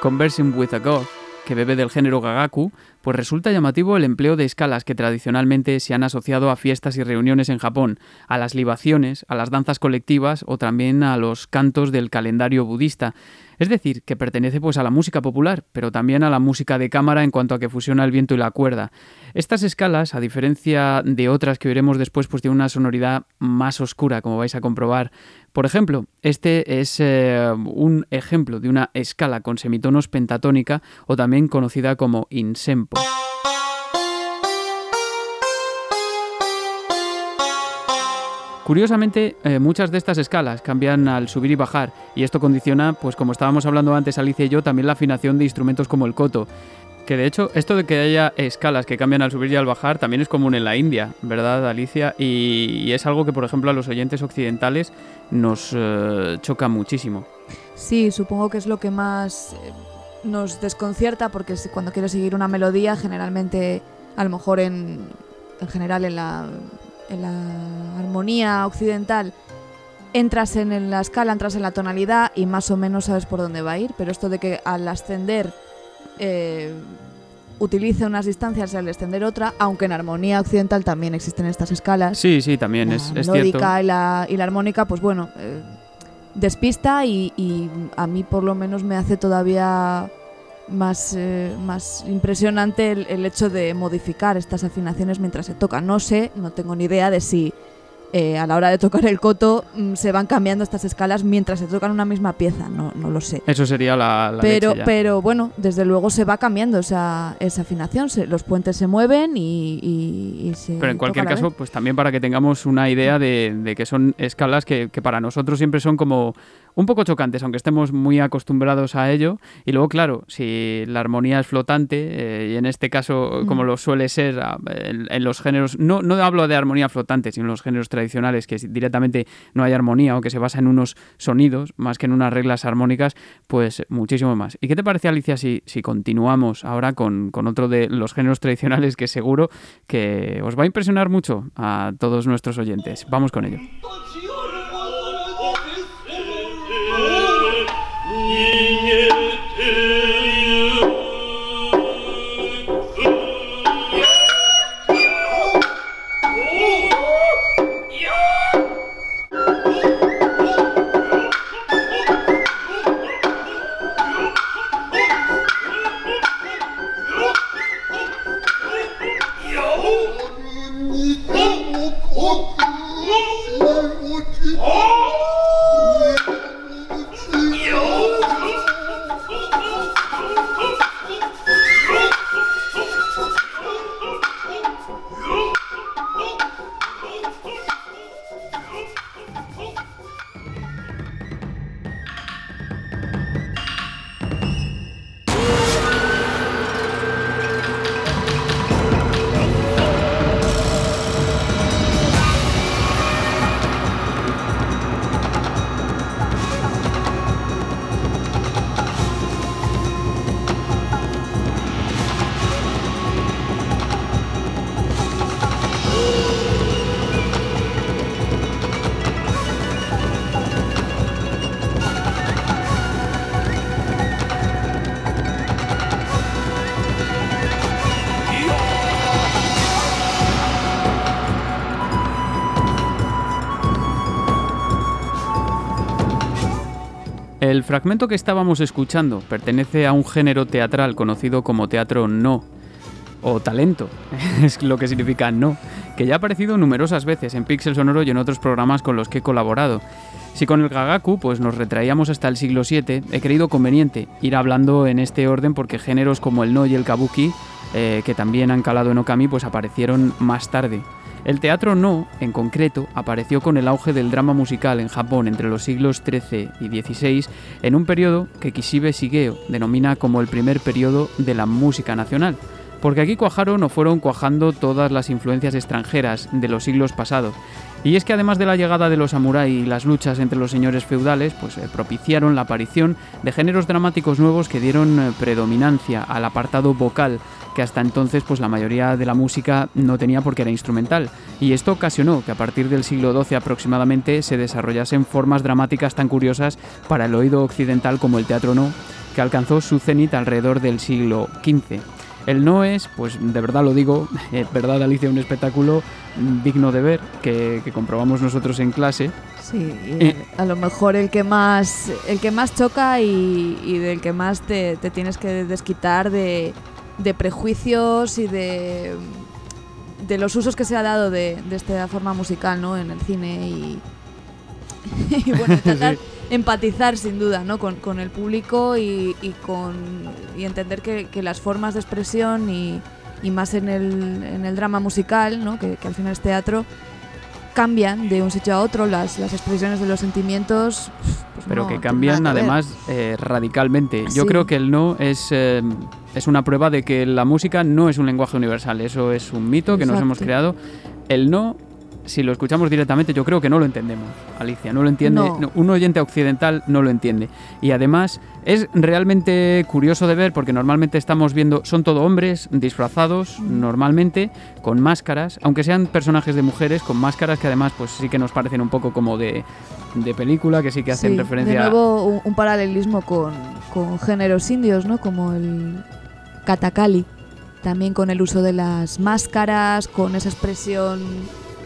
Conversing with a God, que bebe del género gagaku, pues resulta llamativo el empleo de escalas que tradicionalmente se han asociado a fiestas y reuniones en Japón, a las libaciones, a las danzas colectivas o también a los cantos del calendario budista. Es decir, que pertenece pues a la música popular, pero también a la música de cámara en cuanto a que fusiona el viento y la cuerda. Estas escalas, a diferencia de otras que veremos después, pues tienen una sonoridad más oscura, como vais a comprobar. Por ejemplo, este es eh, un ejemplo de una escala con semitonos pentatónica o también conocida como insempo. Curiosamente, eh, muchas de estas escalas cambian al subir y bajar, y esto condiciona, pues como estábamos hablando antes Alicia y yo, también la afinación de instrumentos como el koto. Que de hecho, esto de que haya escalas que cambian al subir y al bajar también es común en la India, ¿verdad, Alicia? Y, es algo que, por ejemplo, a los oyentes occidentales nos eh, choca muchísimo.
Sí, supongo que es lo que más eh, nos desconcierta, porque cuando quieres seguir una melodía, generalmente, a lo mejor en, en general en la en la armonía occidental entras en la escala, entras en la tonalidad y más o menos sabes por dónde va a ir, pero esto de que al ascender eh, utilice unas distancias y al descender otra, aunque en armonía occidental también existen estas escalas.
Sí, sí, también es, es
cierto. Y la, y la armónica, pues bueno, eh, despista y, y, a mí por lo menos me hace todavía más, eh, más impresionante el, el, hecho de modificar estas afinaciones mientras se toca. No sé, no tengo ni idea de si eh, a la hora de tocar el coto mm, se van cambiando estas escalas mientras se tocan una misma pieza, no, no lo sé.
Eso sería la...
pero, pero bueno, desde luego se va cambiando esa, esa afinación, los puentes se mueven y, se...
Pero en cualquier caso, pues también para que tengamos una idea de, de que son escalas que, que para nosotros siempre son como un poco chocantes, aunque estemos muy acostumbrados a ello. Y luego, claro, si la armonía es flotante, eh, y en este caso, como mm. lo suele ser en, los géneros, no, no hablo de armonía flotante, sino en los géneros tradicionales, que directamente no hay armonía o que se basa en unos sonidos más que en unas reglas armónicas, pues muchísimo más. ¿Y qué te parece, Alicia, si, si continuamos ahora con, con otro de los géneros tradicionales que seguro que os va a impresionar mucho a todos nuestros oyentes? Vamos con ello. El fragmento que estábamos escuchando pertenece a un género teatral conocido como teatro no, o talento, es lo que significa no, que ya ha aparecido numerosas veces en Pixel Sonoro y en otros programas con los que he colaborado. Si con el Gagaku pues nos retraíamos hasta el siglo VII, he creído conveniente ir hablando en este orden porque géneros como el no y el kabuki, eh, que también han calado en Okami, pues aparecieron más tarde. El teatro no, en concreto, apareció con el auge del drama musical en Japón entre los siglos XIII y XVI, en un periodo que Kishibe Shigeo denomina como el primer periodo de la música nacional. Porque aquí cuajaron o fueron cuajando todas las influencias extranjeras de los siglos pasados. Y es que además de la llegada de los samuráis y las luchas entre los señores feudales, pues eh, propiciaron la aparición de géneros dramáticos nuevos que dieron eh, predominancia al apartado vocal que hasta entonces pues la mayoría de la música no tenía porque era instrumental. Y esto ocasionó que a partir del siglo XII aproximadamente se desarrollasen formas dramáticas tan curiosas para el oído occidental como el teatro no, que alcanzó su cenit alrededor del siglo XV. El no es, pues de verdad lo digo, es verdad Alicia, un espectáculo digno de ver, que, comprobamos nosotros en clase.
Sí, eh, a lo mejor el que más, el que más choca y, del que más te tienes que desquitar de, de prejuicios y de, de los usos que se ha dado de, esta forma musical ¿no? en el cine y, bueno, intentar empatizar sin duda ¿no? con, el público y, con, y entender que, las formas de expresión y, más en el, en el drama musical, ¿no? que, al final es teatro, cambian de un sitio a otro, las, las expresiones de los sentimientos.
Pues Pero que cambian además eh, radicalmente. Yo creo que el no es, eh, es una prueba de que la música no es un lenguaje universal, eso es un mito que nos hemos creado. El no si lo escuchamos directamente, yo creo que no lo entendemos, Alicia, no lo entiende. Un oyente occidental no lo entiende. Y además es realmente curioso de ver porque normalmente estamos viendo, son todo hombres disfrazados, normalmente, con máscaras, aunque sean personajes de mujeres, con máscaras que además pues sí que nos parecen un poco como de, película, que sí que hacen referencia...
De nuevo un, un paralelismo con, con géneros indios, ¿no? Como el katakali también con el uso de las máscaras, con esa expresión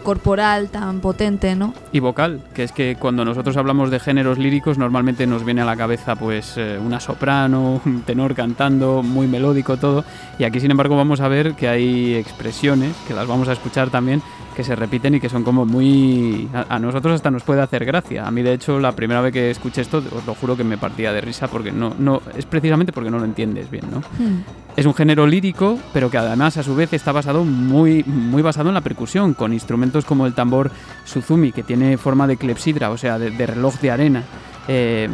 corporal tan potente, ¿no?
Y vocal, que es que cuando nosotros hablamos de géneros líricos normalmente nos viene a la cabeza pues eh, una soprano, un tenor cantando, muy melódico todo, y aquí sin embargo vamos a ver que hay expresiones, que las vamos a escuchar también, que se repiten y que son como muy... A, nosotros hasta nos puede hacer gracia. A mí de hecho la primera vez que escuché esto os lo juro que me partía de risa porque no, no es precisamente porque no lo entiendes bien, ¿no? Hmm. Es un género lírico, pero que además a su vez está basado muy, muy basado en la percusión, con instrumentos como el tambor Suzumi, que tiene forma de clepsidra, o sea, de, reloj de arena. Eh,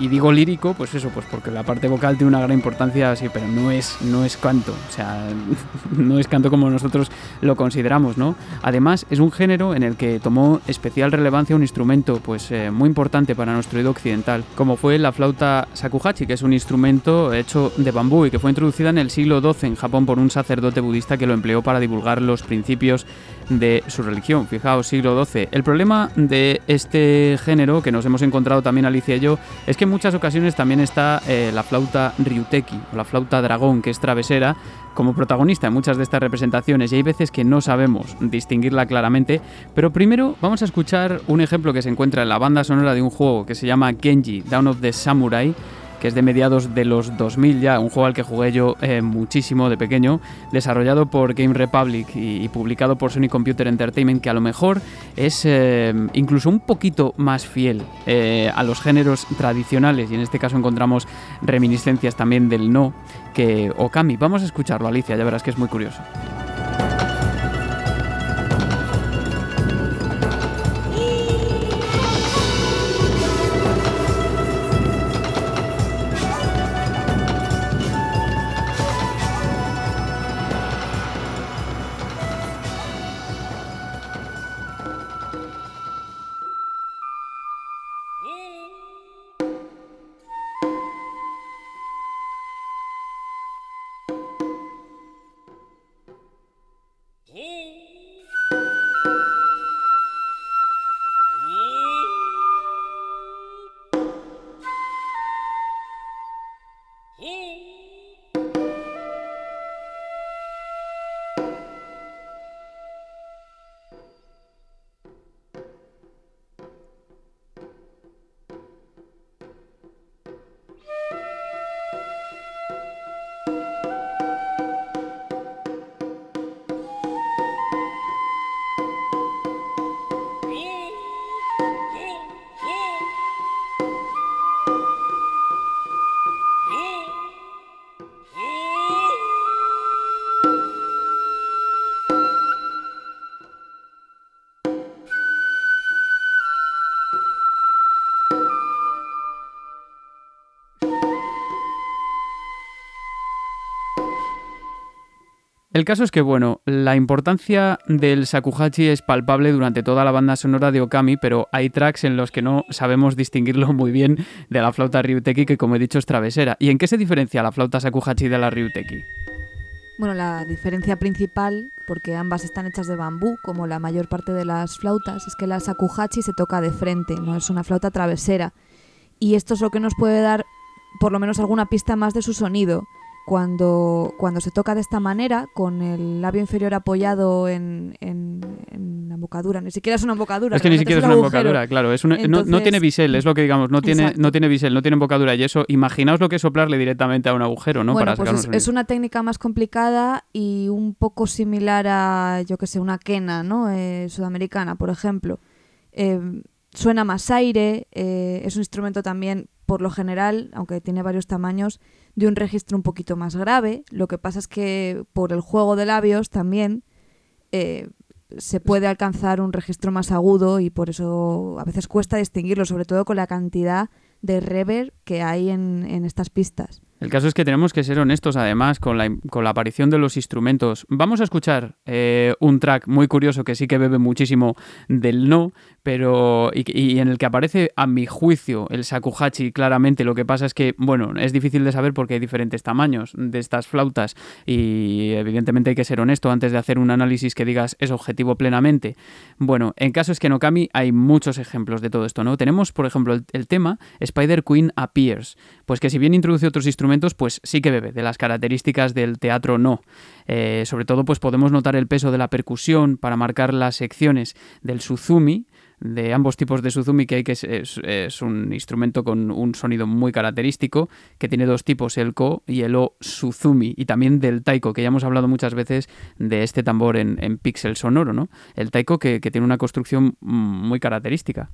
y digo lírico, pues eso, pues porque la parte vocal tiene una gran importancia, sí, pero no es, no es canto, o sea, no es canto como nosotros lo consideramos, ¿no? Además, es un género en el que tomó especial relevancia un instrumento, pues eh, muy importante para nuestro oído occidental, como fue la flauta shakuhachi, que es un instrumento hecho de bambú y que fue introducida en el siglo XII en Japón por un sacerdote budista que lo empleó para divulgar los principios de su religión. Fijaos, siglo XII. El problema de este género que nos hemos encontrado también Alicia y yo es que en muchas ocasiones también está eh, la flauta ryuteki o la flauta dragón, que es travesera, como protagonista en muchas de estas representaciones y hay veces que no sabemos distinguirla claramente, pero primero vamos a escuchar un ejemplo que se encuentra en la banda sonora de un juego que se llama Genji, Down of the Samurai, que es de mediados de los 2000 ya, un juego al que jugué yo eh, muchísimo de pequeño, desarrollado por Game Republic y, publicado por Sony Computer Entertainment, que a lo mejor es eh, incluso un poquito más fiel eh, a los géneros tradicionales, y en este caso encontramos reminiscencias también del no, que Okami. Vamos a escucharlo, Alicia, ya verás que es muy curioso. Caso es que, bueno, la importancia del Sakuhachi es palpable durante toda la banda sonora de Okami, pero hay tracks en los que no sabemos distinguirlo muy bien de la flauta Ryuteki, que como he dicho es travesera. ¿Y en qué se diferencia la flauta Sakuhachi de la Ryuteki?
Bueno, la diferencia principal, porque ambas están hechas de bambú, como la mayor parte de las flautas, es que la Sakuhachi se toca de frente, no es una flauta travesera. Y esto es lo que nos puede dar por lo menos alguna pista más de su sonido cuando, cuando se toca de esta manera, con el labio inferior apoyado en, en, la embocadura, ni siquiera es una embocadura.
Es que ni siquiera es una embocadura, claro. Es no, tiene bisel, es lo que digamos, no tiene, no tiene bisel, no tiene embocadura. Y eso, imaginaos lo que es soplarle directamente a un agujero, ¿no?
Bueno, pues es, una técnica más complicada y un poco similar a, yo que sé, una quena, ¿no? Eh, sudamericana, por ejemplo. Eh, suena más aire, eh, es un instrumento también, por lo general, aunque tiene varios tamaños, de un registro un poquito más grave. Lo que pasa es que por el juego de labios también eh, se puede alcanzar un registro más agudo y por eso a veces cuesta distinguirlo, sobre todo con la cantidad de reverb que hay en, estas pistas.
El caso es que tenemos que ser honestos, además, con la, aparición de los instrumentos. Vamos a escuchar eh, un track muy curioso que sí que bebe muchísimo del no, pero y, en el que aparece, a mi juicio, el shakuhachi claramente. Lo que pasa es que, bueno, es difícil de saber porque hay diferentes tamaños de estas flautas y evidentemente hay que ser honesto antes de hacer un análisis que digas es objetivo plenamente. Bueno, en caso es que no Okami hay muchos ejemplos de todo esto, ¿no? Tenemos, por ejemplo, el, el tema Spider Queen Appears, pues que si bien introduce otros instrumentos, pues sí que bebe de las características del teatro no. Eh, sobre todo, pues podemos notar el peso de la percusión para marcar las secciones del suzumi, de ambos tipos de suzumi que hay que es, un instrumento con un sonido muy característico que tiene dos tipos el ko y el o suzumi y también del taiko que ya hemos hablado muchas veces de este tambor en, pixel sonoro no el taiko que tiene una construcción muy característica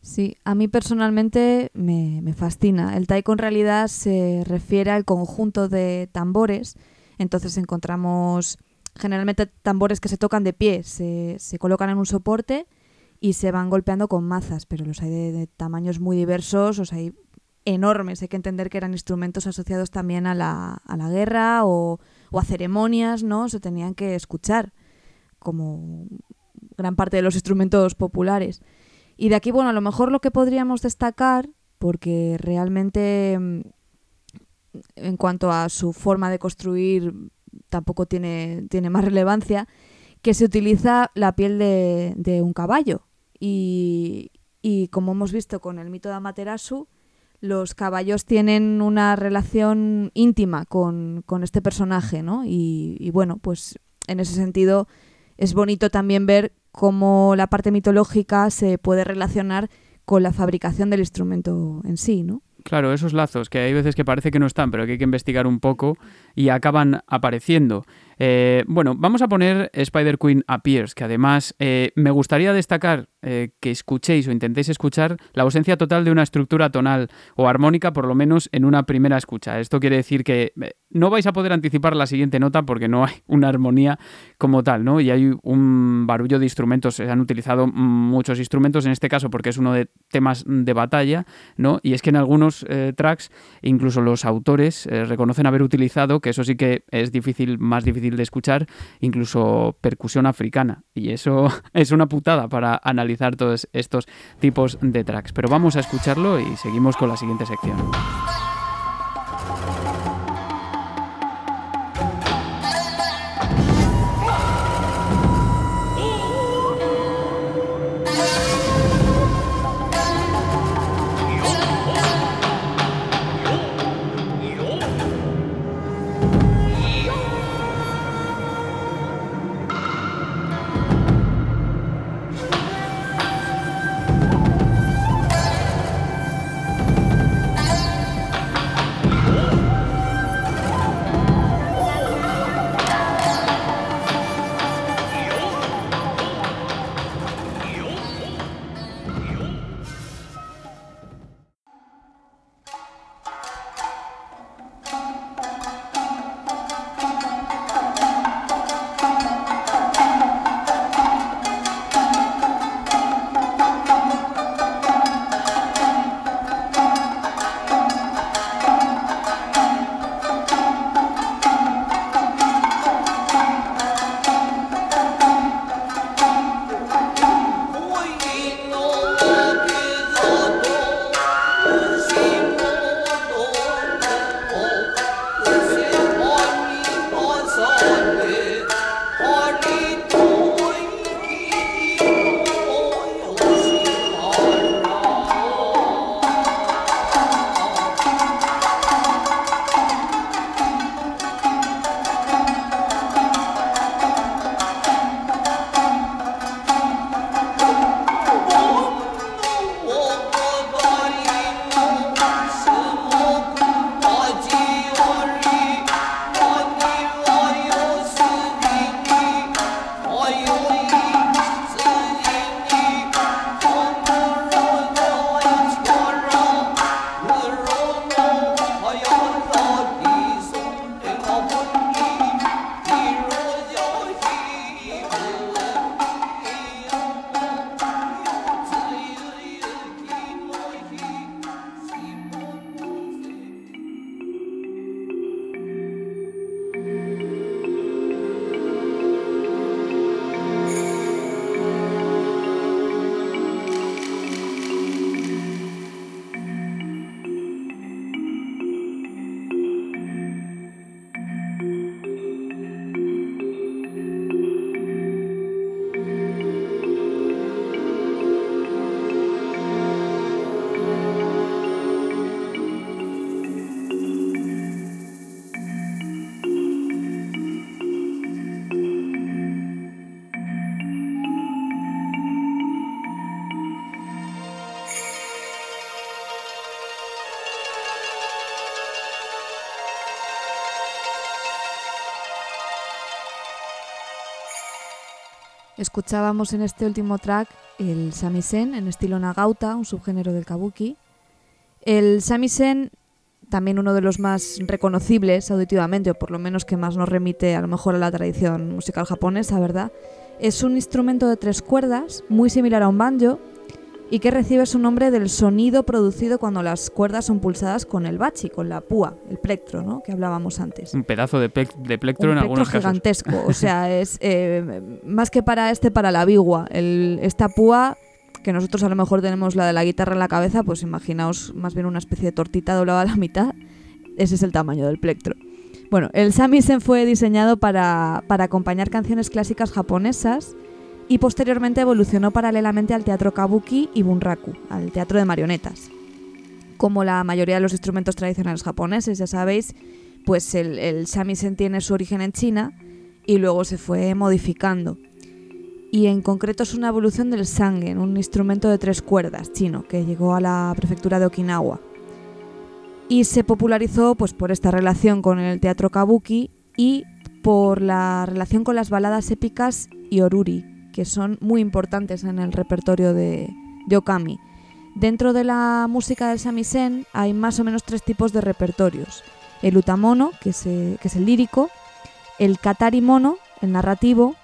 Sí, a mí personalmente me, fascina. El taiko en realidad se refiere al conjunto de tambores, entonces encontramos generalmente tambores que se tocan de pie, se, colocan en un soporte y se van golpeando con mazas, pero los hay de, tamaños muy diversos, o hay enormes. Hay que entender que eran instrumentos asociados también a la, a la guerra o, o, a ceremonias, ¿no? Se tenían que escuchar, como gran parte de los instrumentos populares. Y de aquí, bueno, a lo mejor lo que podríamos destacar, porque realmente mm, en cuanto a su forma de construir tampoco tiene, tiene más relevancia, que se utiliza la piel de, un caballo. Y, como hemos visto con el mito de Amaterasu, los caballos tienen una relación íntima con, este personaje, ¿no? Y, y, bueno, pues en ese sentido es bonito también ver cómo la parte mitológica se puede relacionar con la fabricación del instrumento en sí, ¿no?
Claro, esos lazos que hay veces que parece que no están, pero que hay que investigar un poco y acaban apareciendo. Eh, bueno, vamos a poner Spider Queen Appears, que además eh, me gustaría destacar eh, que escuchéis o intentéis escuchar la ausencia total de una estructura tonal o armónica, por lo menos en una primera escucha. Esto quiere decir que no vais a poder anticipar la siguiente nota porque no hay una armonía como tal, ¿no? Y hay un barullo de instrumentos, se han utilizado muchos instrumentos en este caso porque es uno de temas de batalla, ¿no? Y es que en algunos tracks incluso los autores reconocen haber utilizado, que eso sí que es difícil, más difícil de escuchar, incluso percusión africana. Y eso es una putada para analizar todos estos tipos de tracks. Pero vamos a escucharlo y seguimos con la siguiente sección.
Escuchábamos en este último track el samisen en estilo nagauta, un subgénero del kabuki. El samisen, también uno de los más reconocibles auditivamente, o por lo menos que más nos remite a lo mejor a la tradición musical japonesa, ¿verdad? Es un instrumento de tres cuerdas, muy similar a un banjo, y que recibe su nombre del sonido producido cuando las cuerdas son pulsadas con el bachi, con la púa, el plectro, ¿no? que hablábamos antes.
Un pedazo de, de plectro en algunos
gigantesco, o sea, es eh, más que para este, para la bigua. El, esta púa, que nosotros a lo mejor tenemos la de la guitarra en la cabeza, pues imaginaos más bien una especie de tortita doblada a la mitad, ese es el tamaño del plectro. Bueno, el samisen fue diseñado para, para acompañar canciones clásicas japonesas, y posteriormente evolucionó paralelamente al teatro kabuki y bunraku, al teatro de marionetas. Como la mayoría de los instrumentos tradicionales japoneses, ya sabéis, pues el, el shamisen tiene su origen en China y luego se fue modificando. Y en concreto es una evolución del sangen, un instrumento de tres cuerdas chino que llegó a la prefectura de Okinawa. Y se popularizó pues, por esta relación con el teatro kabuki y por la relación con las baladas épicas y oruri, que son muy importantes en el repertorio de, Okami. Dentro de la música del samisen hay más o menos tres tipos de repertorios. El utamono, que es, eh, que es el lírico, el katari mono, el narrativo,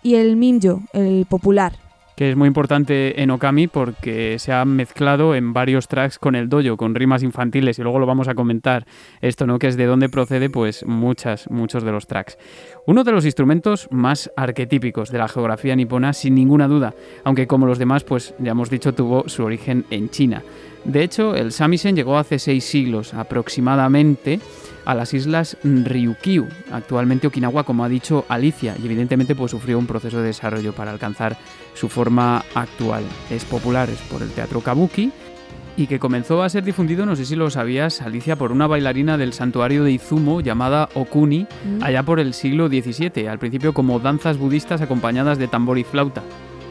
y el minjo, el popular,
que es muy importante en Okami porque se ha mezclado en varios tracks con el dojo, con rimas infantiles, y luego lo vamos a comentar esto, ¿no? Que es de dónde procede, pues, muchas, muchos de los tracks. Uno de los instrumentos más arquetípicos de la geografía nipona, sin ninguna duda, aunque como los demás, pues, ya hemos dicho, tuvo su origen en China. De hecho, el samisen llegó hace seis siglos aproximadamente a las islas Ryukyu, actualmente Okinawa, como ha dicho Alicia, y evidentemente pues, sufrió un proceso de desarrollo para alcanzar su forma actual. Es popular por el teatro kabuki y que comenzó a ser difundido, no sé si lo sabías, Alicia, por una bailarina del santuario de Izumo llamada Okuni, mm. allá por el siglo XVII, al principio como danzas budistas acompañadas de tambor y flauta.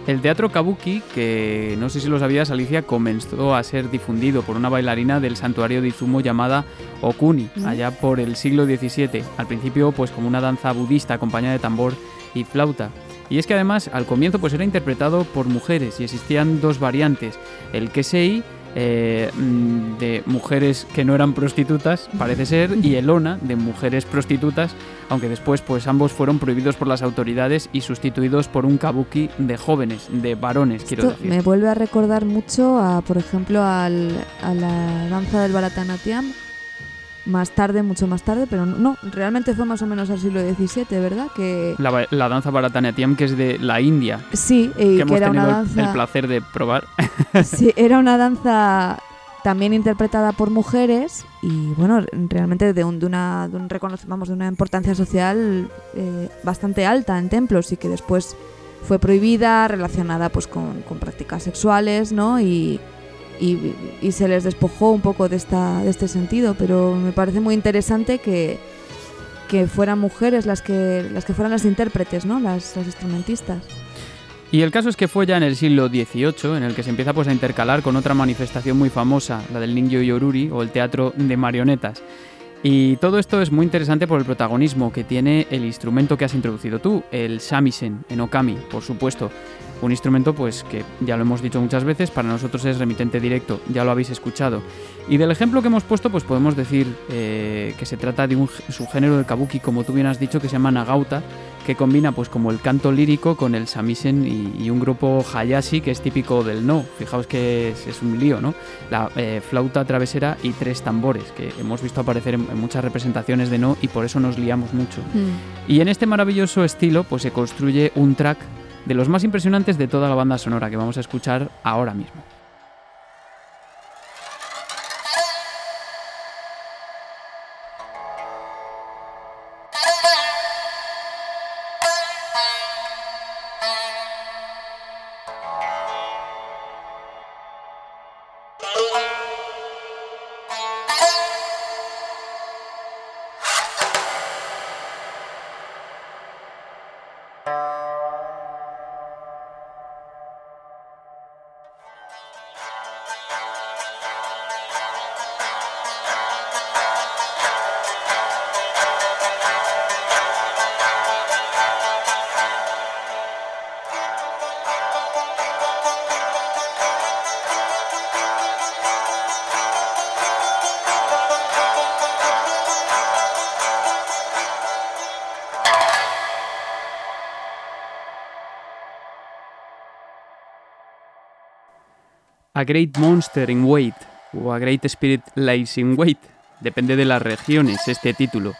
El teatro kabuki, que no sé si lo sabías, Alicia, comenzó a ser difundido por una bailarina del santuario de Izumo llamada Okuni, allá por el siglo XVII. Al principio, pues como una danza budista acompañada de tambor y flauta. Y es que además, al comienzo, pues era interpretado por mujeres y existían dos variantes, el kesei eh, mm, de mujeres que no eran prostitutas, parece ser, y Elona de mujeres prostitutas, aunque después pues ambos fueron prohibidos por las autoridades y sustituidos por un kabuki de jóvenes, de varones, quiero decir.
Me vuelve a recordar mucho, a, por ejemplo, al, a la danza del Bharatanatyam, más tarde, mucho más tarde, pero no, realmente fue más o menos al siglo XVII, ¿verdad? Que
la, la danza Bharatanatyam, que es de la India.
Sí, y que, era una danza...
el placer de probar.
sí, era una danza también interpretada por mujeres y bueno, realmente de, un, de una, de un vamos, de una importancia social eh, bastante alta en templos y que después fue prohibida, relacionada pues con, con prácticas sexuales, ¿no? Y, y, se les despojó un poco de, esta, de este sentido, pero me parece muy interesante que, que fueran mujeres las que, las que fueran las intérpretes, ¿no? las, las instrumentistas.
Y el caso es que fue ya en el siglo XVIII en el que se empieza pues, a intercalar con otra manifestación muy famosa, la del Ninjo Yoruri o el teatro de marionetas. Y todo esto es muy interesante por el protagonismo que tiene el instrumento que has introducido tú, el shamisen en Okami, por supuesto. Un instrumento pues que ya lo hemos dicho muchas veces, para nosotros es remitente directo, ya lo habéis escuchado. Y del ejemplo que hemos puesto pues podemos decir eh, que se trata de un subgénero del kabuki, como tú bien has dicho, que se llama Nagauta, que combina pues como el canto lírico con el samisen y, un grupo hayashi que es típico del no. Fijaos que es, un lío, ¿no? La eh, flauta travesera y tres tambores que hemos visto aparecer en, muchas representaciones de no y por eso nos liamos mucho. Mm. Y en este maravilloso estilo pues se construye un track de los más impresionantes de toda la banda sonora que vamos a escuchar ahora mismo. A Great Monster in Wait o A Great Spirit Lies in Wait, depende de las regiones este título.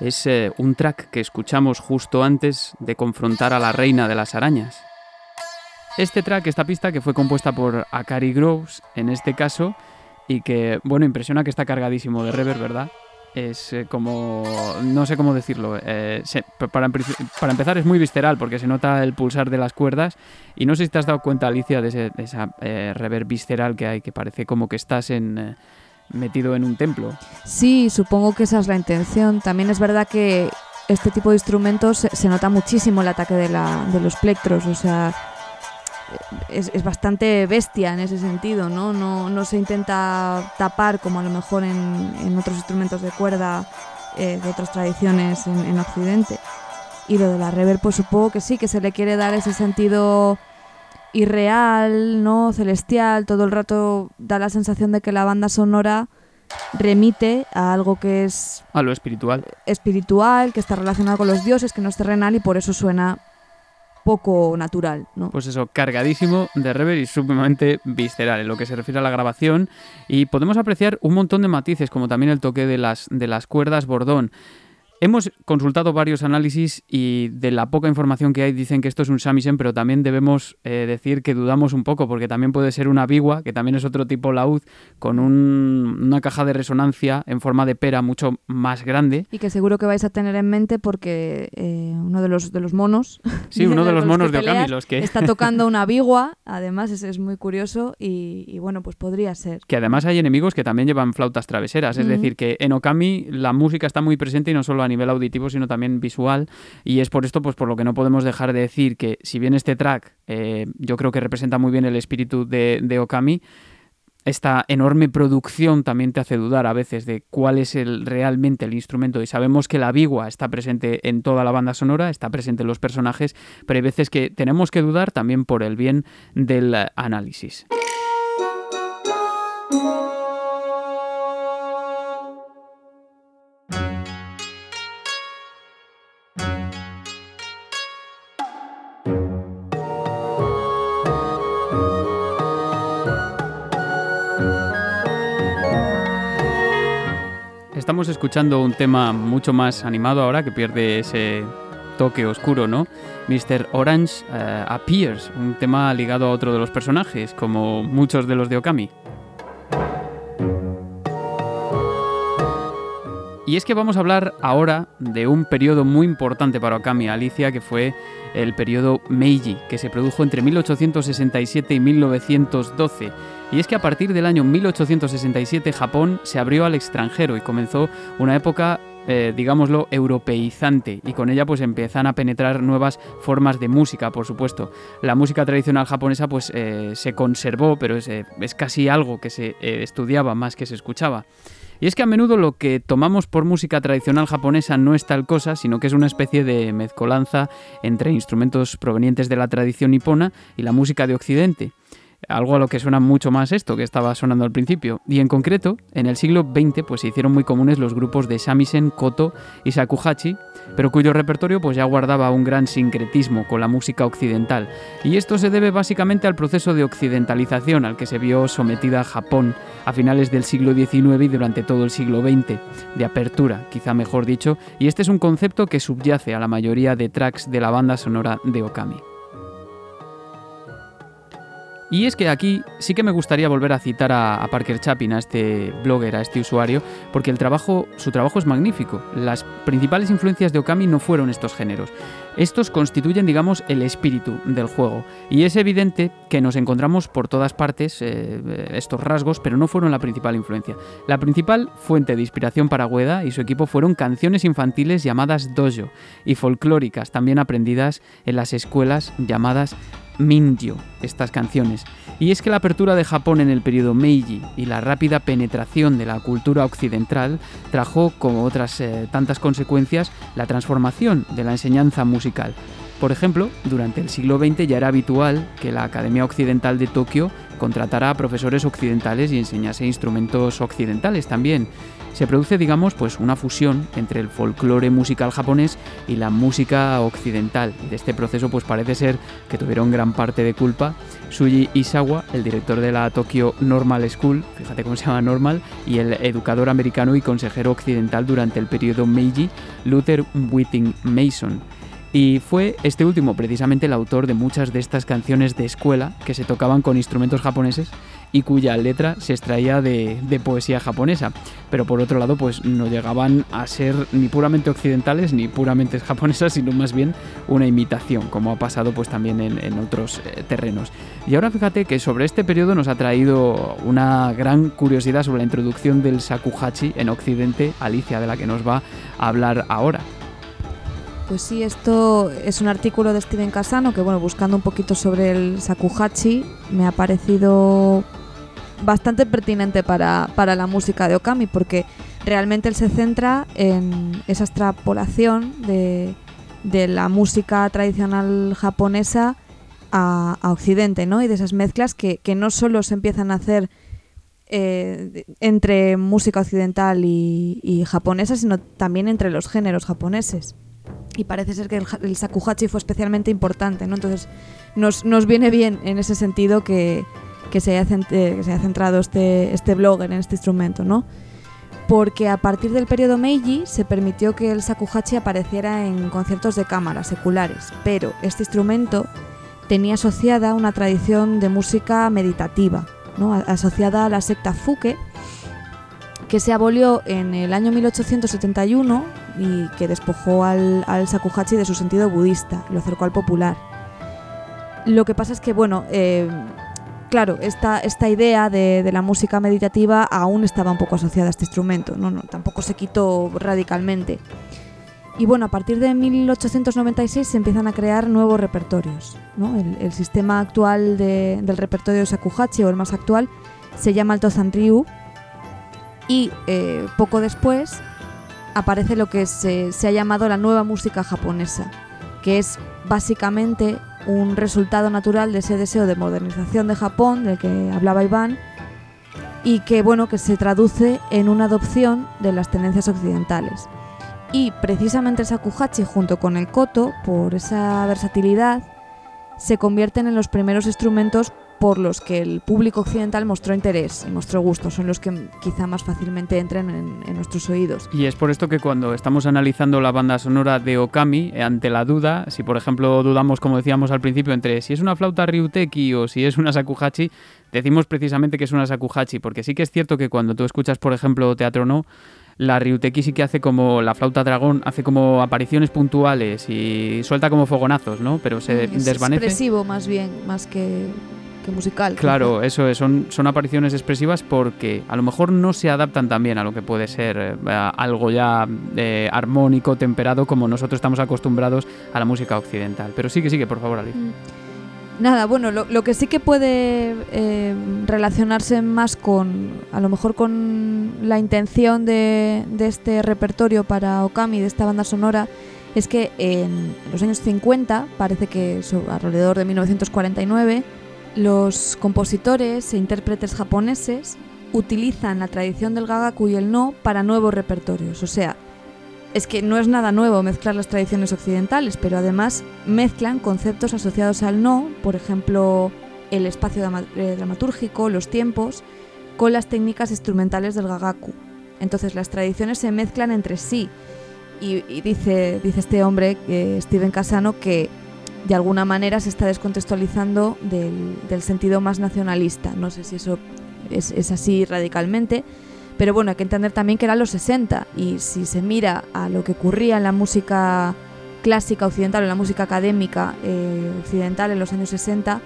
Es eh, un track que escuchamos justo antes de confrontar a la reina de las arañas. Este track, esta pista que fue compuesta por Akari Groves en este caso y que, bueno, impresiona que está cargadísimo de reverb, ¿verdad? Es eh, como, no sé cómo decirlo, eh, para, para, empezar es muy visceral porque se nota el pulsar de las cuerdas y no sé si te has dado cuenta Alicia de, esa eh, reverb visceral que hay, que parece como que estás en, metido en un templo.
Sí, supongo que esa es la intención. También es verdad que este tipo de instrumentos se, nota muchísimo el ataque de, la, de los plectros, o sea es, bastante bestia en ese sentido, ¿no? ¿no? se intenta tapar como a lo mejor en, otros instrumentos de cuerda eh, de otras tradiciones en, Occidente. Y lo de la reverb, pues supongo que sí, que se le quiere dar ese sentido irreal, ¿no? Celestial, todo el rato da la sensación de que la banda sonora remite a algo que es...
A lo espiritual.
Espiritual, que está relacionado con los dioses, que no es terrenal y por eso suena poco natural, ¿no?
Pues eso, cargadísimo de reverb y sumamente visceral en lo que se refiere a la grabación y podemos apreciar un montón de matices como también el toque de las, de las cuerdas bordón. Hemos consultado varios análisis y de la poca información que hay dicen que esto es un samisen, pero también debemos eh, decir que dudamos un poco porque también puede ser una bigua, que también es otro tipo laúd, con una caja de resonancia en forma de pera mucho más grande.
Y que seguro que vais a tener en mente porque eh, uno de los, de los monos...
Sí, uno de los, monos de Okami, los que...
Está tocando una bigua, además es, es muy curioso y, bueno, pues podría ser.
Que además hay enemigos que también llevan flautas traveseras, es decir, que en Okami la música está muy presente y no solo a nivel auditivo, sino también visual. Y es por esto, pues por lo que no podemos dejar de decir que si bien este track eh, yo creo que representa muy bien el espíritu de, Okami, esta enorme producción también te hace dudar a veces de cuál es el, realmente el instrumento. Y sabemos que la bigua está presente en toda la banda sonora, está presente en los personajes, pero hay veces que tenemos que dudar también por el bien del análisis. Estamos escuchando un tema mucho más animado ahora, que pierde ese toque oscuro, ¿no? Mr. Orange eh, Appears, un tema ligado a otro de los personajes, como muchos de los de Okami. Y es que vamos a hablar ahora de un periodo muy importante para Okami Alicia, que fue el periodo Meiji, que se produjo entre 1867 y 1912. Y es que a partir del año 1867 Japón se abrió al extranjero y comenzó una época eh, digámoslo, europeizante y con ella pues empiezan a penetrar nuevas formas de música, por supuesto. La música tradicional japonesa pues eh, se conservó, pero eh, es, casi algo que se estudiaba más que se escuchaba. Y es que a menudo lo que tomamos por música tradicional japonesa no es tal cosa, sino que es una especie de mezcolanza entre instrumentos provenientes de la tradición nipona y la música de Occidente algo a lo que suena mucho más esto que estaba sonando al principio. Y en concreto, en el siglo XX pues, se hicieron muy comunes los grupos de samisen, koto y shakuhachi, pero cuyo repertorio pues, ya guardaba un gran sincretismo con la música occidental. Y esto se debe básicamente al proceso de occidentalización al que se vio sometida Japón a finales del siglo XIX y durante todo el siglo XX, de apertura, quizá mejor dicho, y este es un concepto que subyace a la mayoría de tracks de la banda sonora de Okami. Y es que aquí sí que me gustaría volver a citar a, Parker Chapin, a este blogger, a este usuario, porque el trabajo, su trabajo es magnífico. Las principales influencias de Okami no fueron estos géneros. Estos constituyen, digamos, el espíritu del juego. Y es evidente que nos encontramos por todas partes eh, estos rasgos, pero no fueron la principal influencia. La principal fuente de inspiración para Ueda y su equipo fueron canciones infantiles llamadas dojo y folclóricas, también aprendidas en las escuelas llamadas Mindyo, estas canciones. Y es que la apertura de Japón en el periodo Meiji y la rápida penetración de la cultura occidental trajo, como otras eh, tantas consecuencias, la transformación de la enseñanza musical. Por ejemplo, durante el siglo XX ya era habitual que la Academia Occidental de Tokio contratara a profesores occidentales y enseñase instrumentos occidentales también. Se produce, digamos, pues una fusión entre el folclore musical japonés y la música occidental. De este proceso pues parece ser que tuvieron gran parte de culpa Suji Isawa, el director de la Tokyo Normal School, fíjate cómo se llama Normal, y el educador americano y consejero occidental durante el periodo Meiji, Luther Whiting Mason. Y fue este último precisamente el autor de muchas de estas canciones de escuela que se tocaban con instrumentos japoneses y cuya letra se extraía de, poesía japonesa. Pero por otro lado, pues no llegaban a ser ni puramente occidentales ni puramente japonesas, sino más bien una imitación, como ha pasado pues también en, otros eh, terrenos. Y ahora fíjate que sobre este periodo nos ha traído una gran curiosidad sobre la introducción del shakuhachi en Occidente, Alicia, de la que nos va a hablar ahora.
Pues sí, esto es un artículo de Steven Casano que, bueno, buscando un poquito sobre el shakuhachi, me ha parecido bastante pertinente para, la música de Okami, porque realmente él se centra en esa extrapolación de, la música tradicional japonesa a, Occidente, ¿no? Y de esas mezclas que, no solo se empiezan a hacer eh, entre música occidental y, y japonesa, sino también entre los géneros japoneses y parece ser que el, shakuhachi fue especialmente importante, ¿no? Entonces nos, nos viene bien en ese sentido que, que, se, haya, que se haya centrado este, este blog en este instrumento, ¿no? Porque a partir del periodo Meiji se permitió que el shakuhachi apareciera en conciertos de cámara seculares, pero este instrumento tenía asociada una tradición de música meditativa, ¿no? asociada a la secta Fuke, que se abolió en el año 1871 y que despojó al, al shakuhachi de su sentido budista, lo acercó al popular. Lo que pasa es que, bueno, eh, claro, esta, esta idea de, la música meditativa aún estaba un poco asociada a este instrumento, no, no, tampoco se quitó radicalmente. Y bueno, a partir de 1896 se empiezan a crear nuevos repertorios. El, sistema actual del repertorio de Shakuhachi, o el más actual, se llama el Tozan Ryu. Y eh, poco después aparece lo que se, ha llamado la nueva música japonesa, que es básicamente un resultado natural de ese deseo de modernización de Japón, del que hablaba Iván, y que bueno, que se traduce en una adopción de las tendencias occidentales. Y precisamente el shakuhachi junto con el koto, por esa versatilidad, se convierten en los primeros instrumentos por los que el público occidental mostró interés y mostró gusto, son los que quizá más fácilmente entren en, nuestros oídos.
Y es por esto que cuando estamos analizando la banda sonora de Okami, eh, ante la duda, si por ejemplo dudamos, como decíamos al principio, entre si es una flauta Ryuteki o si es una Sakuhachi, decimos precisamente que es una Sakuhachi, porque sí que es cierto que cuando tú escuchas, por ejemplo, Teatro No, la Ryuteki sí que hace como la flauta dragón, hace como apariciones puntuales y suelta como fogonazos, ¿no? Pero se
es
desvanece.
expresivo más bien, más que musical.
Claro, eso es, son, son apariciones expresivas porque a lo mejor no se adaptan también a lo que puede ser eh, algo ya eh, armónico, temperado, como nosotros estamos acostumbrados a la música occidental. Pero sí que sigue, por favor, Alice. Mm.
Nada, bueno, lo, que sí que puede eh, relacionarse más con, a lo mejor con la intención de, de este repertorio para Okami, de esta banda sonora, es que en los años 50, parece que alrededor de 1949, los compositores e intérpretes japoneses utilizan la tradición del gagaku y el no para nuevos repertorios. O sea, es que no es nada nuevo mezclar las tradiciones occidentales, pero además mezclan conceptos asociados al no, por ejemplo, el espacio eh, dramatúrgico, los tiempos, con las técnicas instrumentales del gagaku. Entonces las tradiciones se mezclan entre sí. Y, dice, dice este hombre, eh, Steven Casano, que de alguna manera se está descontextualizando del, sentido más nacionalista. No sé si eso es, así radicalmente, pero bueno, hay que entender también que eran los 60 y si se mira a lo que ocurría en la música clásica occidental, en la música académica eh, occidental en los años 60,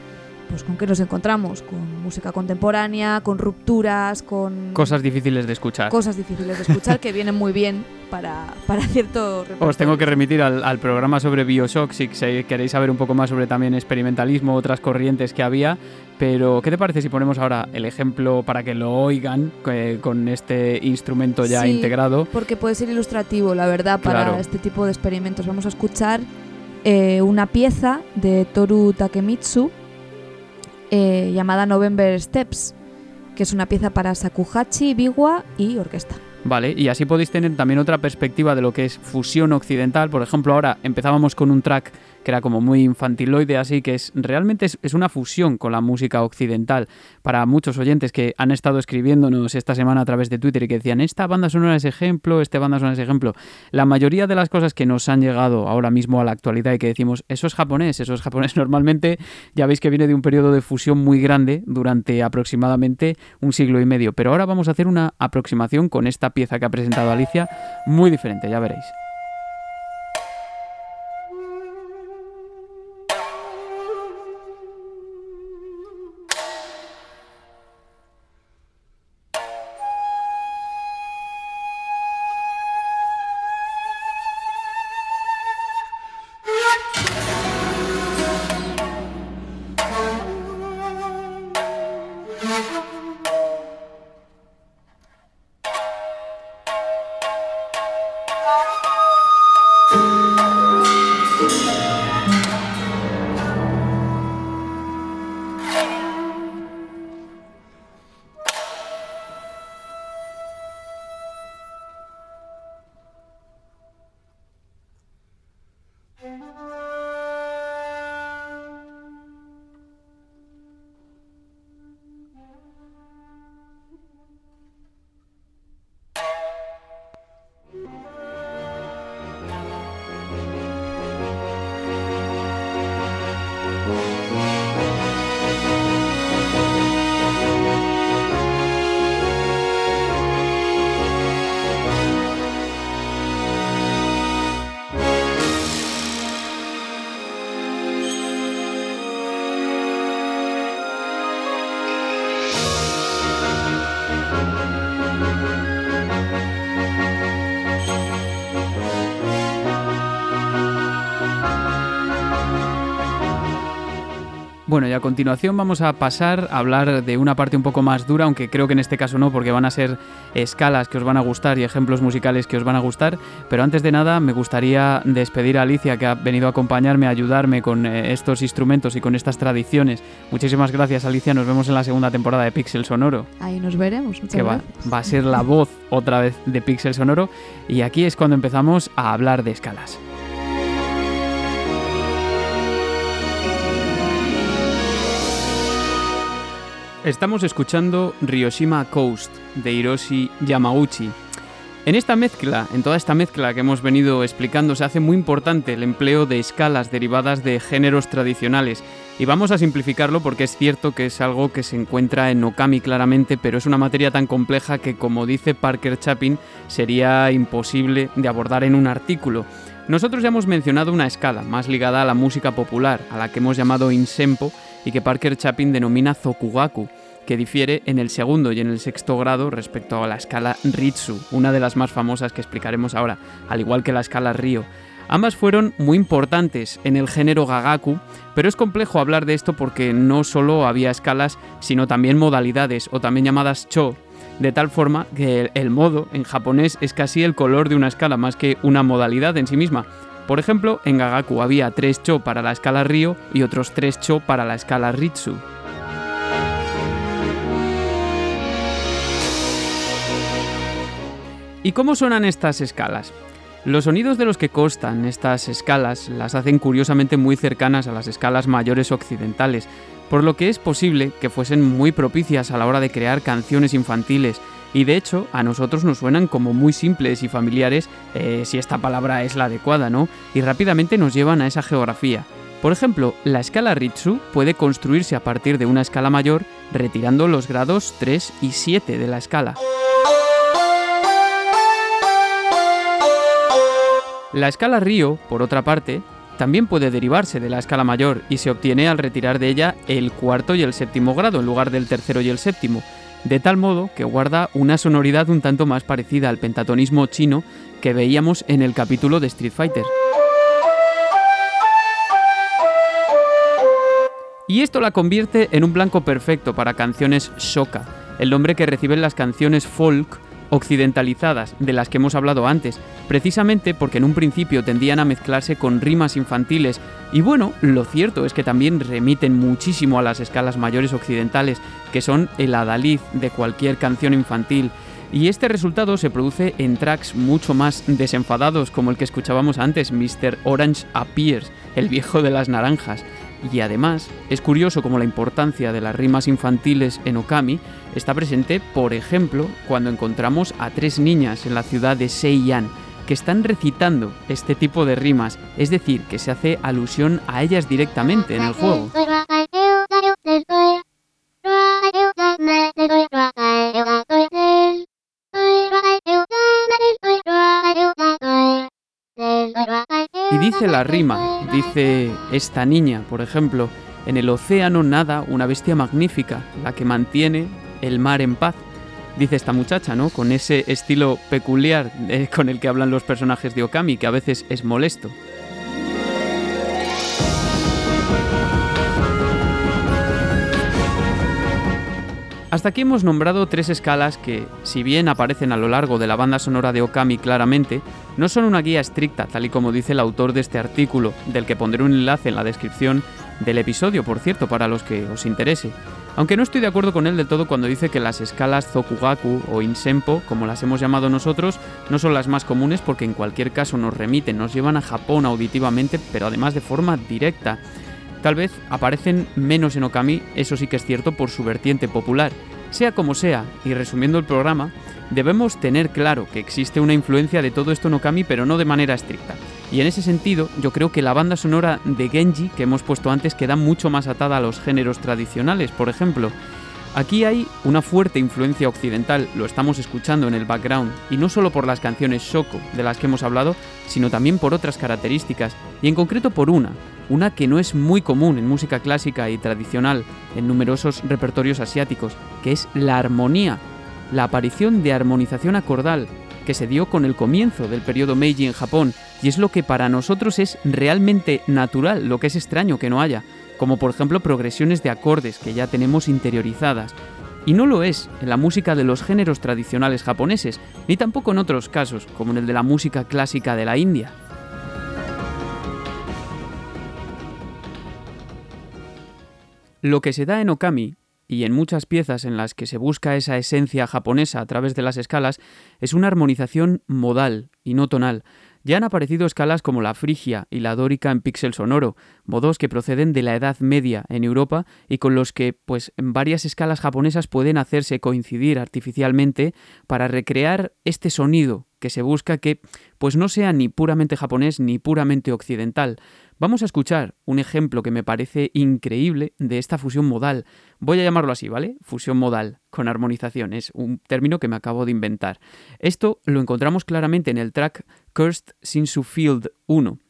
pues con qué nos encontramos, con música contemporánea, con rupturas, con...
Cosas difíciles de escuchar.
Cosas difíciles de escuchar que vienen muy bien para, para cierto...
Os tengo que remitir al, programa sobre Bioshock si queréis saber un poco más sobre también experimentalismo, otras corrientes que había, pero ¿qué te parece si ponemos ahora el ejemplo para que lo oigan eh, con este instrumento ya
sí,
integrado?
porque puede ser ilustrativo, la verdad, para este tipo de experimentos. Vamos a escuchar eh, una pieza de Toru Takemitsu eh, llamada November Steps, que es una pieza para Sakuhachi, biwa y orquesta.
Vale, y así podéis tener también otra perspectiva de lo que es fusión occidental. Por ejemplo, ahora empezábamos con un track que era como muy infantiloide, así que es realmente es, una fusión con la música occidental. Para muchos oyentes que han estado escribiéndonos esta semana a través de Twitter y que decían, esta banda sonora es ejemplo, esta banda sonora es ejemplo. La mayoría de las cosas que nos han llegado ahora mismo a la actualidad y que decimos, eso es japonés, eso es japonés, normalmente ya veis que viene de un periodo de fusión muy grande durante aproximadamente un siglo y medio. Pero ahora vamos a hacer una aproximación con esta pieza que ha presentado Alicia, muy diferente, ya veréis. Y a continuación vamos a pasar a hablar de una parte un poco más dura, aunque creo que en este caso no, porque van a ser escalas que os van a gustar y ejemplos musicales que os van a gustar. Pero antes de nada, me gustaría despedir a Alicia, que ha venido a acompañarme, a ayudarme con eh, estos instrumentos y con estas tradiciones. Muchísimas gracias, Alicia. Nos vemos en la segunda temporada de Pixel Sonoro.
Ahí nos veremos.
que va, va a ser la voz otra vez de Pixel Sonoro. Y aquí es cuando empezamos a hablar de escalas. Estamos escuchando Ryoshima Coast de Hiroshi Yamauchi. En esta mezcla, en toda esta mezcla que hemos venido explicando, se hace muy importante el empleo de escalas derivadas de géneros tradicionales. Y vamos a simplificarlo porque es cierto que es algo que se encuentra en Okami claramente, pero es una materia tan compleja que, como dice Parker Chapin, sería imposible de abordar en un artículo. Nosotros ya hemos mencionado una escala más ligada a la música popular, a la que hemos llamado insempo, y que Parker Chapin denomina Zokugaku, que difiere en el segundo y en el sexto grado respecto a la escala Ritsu, una de las más famosas que explicaremos ahora, al igual que la escala Ryo. Ambas fueron muy importantes en el género Gagaku, pero es complejo hablar de esto porque no solo había escalas, sino también modalidades, o también llamadas Cho, de tal forma que el modo en japonés es casi el color de una escala más que una modalidad en sí misma. Por ejemplo, en Gagaku había tres cho para la escala Ryo y otros tres cho para la escala Ritsu. ¿Y cómo suenan estas escalas? Los sonidos de los que constan estas escalas las hacen curiosamente muy cercanas a las escalas mayores occidentales, por lo que es posible que fuesen muy propicias a la hora de crear canciones infantiles, y de hecho a nosotros nos suenan como muy simples y familiares, eh, si esta palabra es la adecuada, ¿no? Y rápidamente nos llevan a esa geografía. Por ejemplo, la escala Ritsu puede construirse a partir de una escala mayor retirando los grados 3 y 7 de la escala. La escala Río, por otra parte, también puede derivarse de la escala mayor y se obtiene al retirar de ella el cuarto y el séptimo grado en lugar del tercero y el séptimo, de tal modo que guarda una sonoridad un tanto más parecida al pentatonismo chino que veíamos en el capítulo de Street Fighter. Y esto la convierte en un blanco perfecto para canciones shoka, el nombre que reciben las canciones folk occidentalizadas de las que hemos hablado antes, precisamente porque en un principio tendían a mezclarse con rimas infantiles y bueno, lo cierto es que también remiten muchísimo a las escalas mayores occidentales, que son el adalid de cualquier canción infantil. Y este resultado se produce en tracks mucho más desenfadados, como el que escuchábamos antes, Mr. Orange Appears, el viejo de las naranjas. Y además, es curioso como la importancia de las rimas infantiles en Okami está presente, por ejemplo, cuando encontramos a tres niñas en la ciudad de Seiyan, que están recitando este tipo de rimas, es decir, que se hace alusión a ellas directamente en el juego. Dice la rima, dice esta niña, por ejemplo, en el océano nada una bestia magnífica, la que mantiene el mar en paz. Dice esta muchacha, ¿no? Con ese estilo peculiar eh, con el que hablan los personajes de Okami, que a veces es molesto. Hasta aquí hemos nombrado tres escalas que, si bien aparecen a lo largo de la banda sonora de Okami claramente, no son una guía estricta, tal y como dice el autor de este artículo, del que pondré un enlace en la descripción del episodio, por cierto, para los que os interese. Aunque no estoy de acuerdo con él del todo cuando dice que las escalas Zokugaku o Insempo, como las hemos llamado nosotros, no son las más comunes porque en cualquier caso nos remiten, nos llevan a Japón auditivamente, pero además de forma directa. Tal vez aparecen menos en Okami, eso sí que es cierto, por su vertiente popular. Sea como sea, y resumiendo el programa, debemos tener claro que existe una influencia de todo esto en Okami, pero no de manera estricta. Y en ese sentido, yo creo que la banda sonora de Genji que hemos puesto antes queda mucho más atada a los géneros tradicionales, por ejemplo. Aquí hay una fuerte influencia occidental, lo estamos escuchando en el background, y no solo por las canciones Shoko de las que hemos hablado, sino también por otras características, y en concreto por una, una que no es muy común en música clásica y tradicional en numerosos repertorios asiáticos, que es la armonía, la aparición de armonización acordal que se dio con el comienzo del periodo Meiji en Japón, y es lo que para nosotros es realmente natural, lo que es extraño que no haya, como por ejemplo progresiones de acordes que ya tenemos interiorizadas. Y no lo es en la música de los géneros tradicionales japoneses, ni tampoco en otros casos, como en el de la música clásica de la India. Lo que se da en Okami, y en muchas piezas en las que se busca esa esencia japonesa a través de las escalas, es una armonización modal y no tonal. Ya han aparecido escalas como la frigia y la dórica en píxel sonoro, modos que proceden de la Edad Media en Europa y con los que, pues, varias escalas japonesas pueden hacerse coincidir artificialmente para recrear este sonido que se busca que, pues, no sea ni puramente japonés ni puramente occidental. Vamos a escuchar un ejemplo que me parece increíble de esta fusión modal. Voy a llamarlo así, ¿vale? Fusión modal con armonización. Es un término que me acabo de inventar. Esto lo encontramos claramente en el track Cursed Sinsu Field 1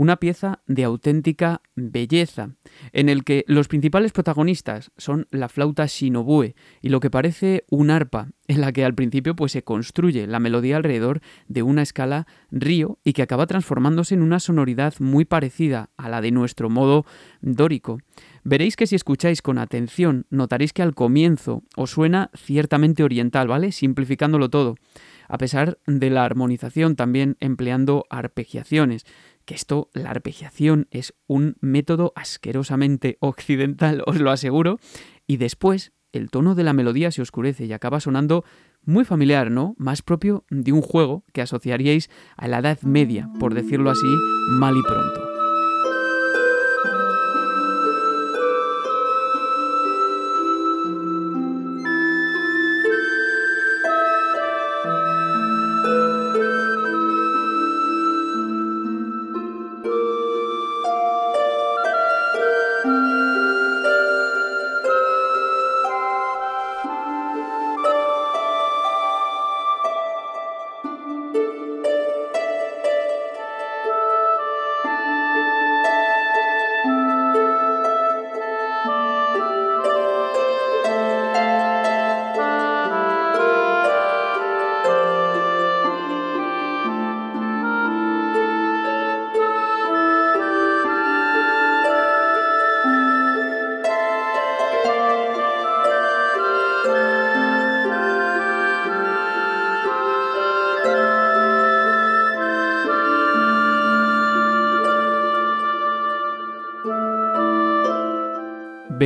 una pieza de auténtica belleza, en el que los principales protagonistas son la flauta shinobue y lo que parece un arpa, en la que al principio pues se construye la melodía alrededor de una escala río y que acaba transformándose en una sonoridad muy parecida a la de nuestro modo dórico. Veréis que si escucháis con atención notaréis que al comienzo os suena ciertamente oriental, ¿vale? Simplificándolo todo a pesar de la armonización también empleando arpegiaciones que esto, la arpegiación, es un método asquerosamente occidental, os lo aseguro, y después el tono de la melodía se oscurece y acaba sonando muy familiar, ¿no? Más propio de un juego que asociaríais a la Edad Media, por decirlo así, mal y pronto.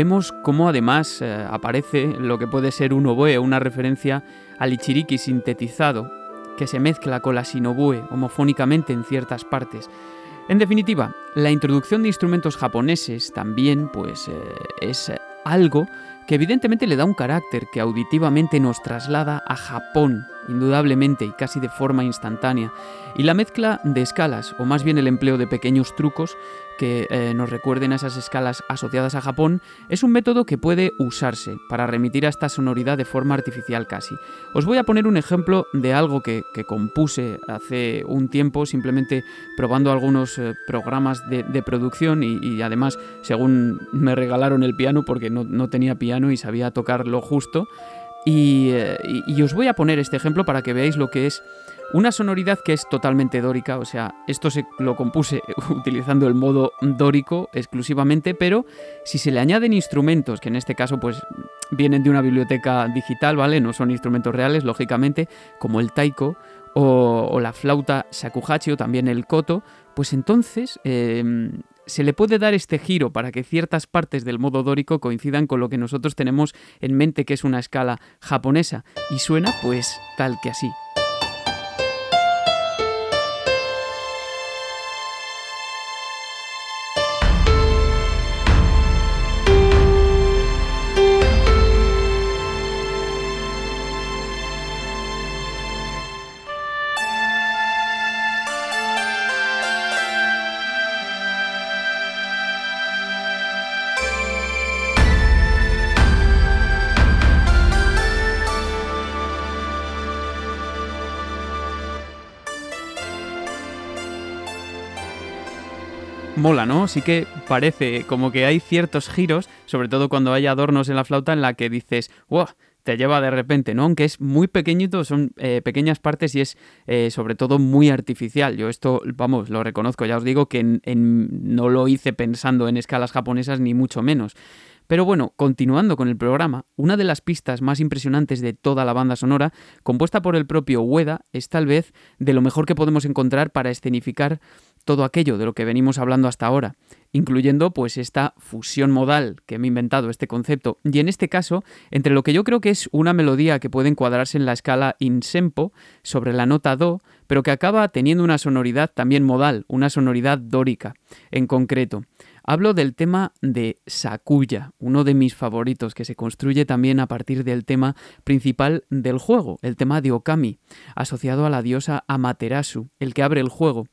Vemos cómo además eh, aparece lo que puede ser un oboe, una referencia al ichiriki sintetizado, que se mezcla con la sinoboe homofónicamente en ciertas partes. En definitiva, la introducción de instrumentos japoneses también pues, eh, es algo que evidentemente le da un carácter que auditivamente nos traslada a Japón, indudablemente y casi de forma instantánea, y la mezcla de escalas, o más bien el empleo de pequeños trucos que eh, nos recuerden a esas escalas asociadas a Japón, es un método que puede usarse para remitir a esta sonoridad de forma artificial casi. Os voy a poner un ejemplo de algo que, compuse hace un tiempo, simplemente probando algunos eh, programas de, producción y, además, según me regalaron el piano, porque no, no tenía piano y sabía tocar lo justo, eh, y, os voy a poner este ejemplo para que veáis lo que es una sonoridad que es totalmente dórica, o sea, esto se lo compuse utilizando el modo dórico exclusivamente, pero si se le añaden instrumentos, que en este caso pues vienen de una biblioteca digital, ¿vale? No son instrumentos reales, lógicamente, como el taiko o, la flauta shakuhachi o también el koto, pues entonces em, se le puede dar este giro para que ciertas partes del modo dórico coincidan con lo que nosotros tenemos en mente que es una escala japonesa y suena pues tal que así. Mola, ¿no? Sí que parece como que hay ciertos giros, sobre todo cuando hay adornos en la flauta, en la que dices, wow, te lleva de repente, ¿no? Aunque es muy pequeñito, son eh, pequeñas partes y es eh, sobre todo muy artificial. Yo esto, vamos, lo reconozco, ya os digo que no lo hice pensando en escalas japonesas ni mucho menos. Pero bueno, continuando con el programa, una de las pistas más impresionantes de toda la banda sonora, compuesta por el propio Ueda, es tal vez de lo mejor que podemos encontrar para escenificar todo aquello de lo que venimos hablando hasta ahora, incluyendo pues esta fusión modal que me he inventado este concepto, y en este caso, entre lo que yo creo que es una melodía que puede encuadrarse en la escala in sempo sobre la nota do, pero que acaba teniendo una sonoridad también modal, una sonoridad dórica en concreto. Hablo del tema de Sakuya, uno de mis favoritos, que se construye también a partir del tema principal del juego, el tema de Okami, asociado a la diosa Amaterasu, el que abre el juego.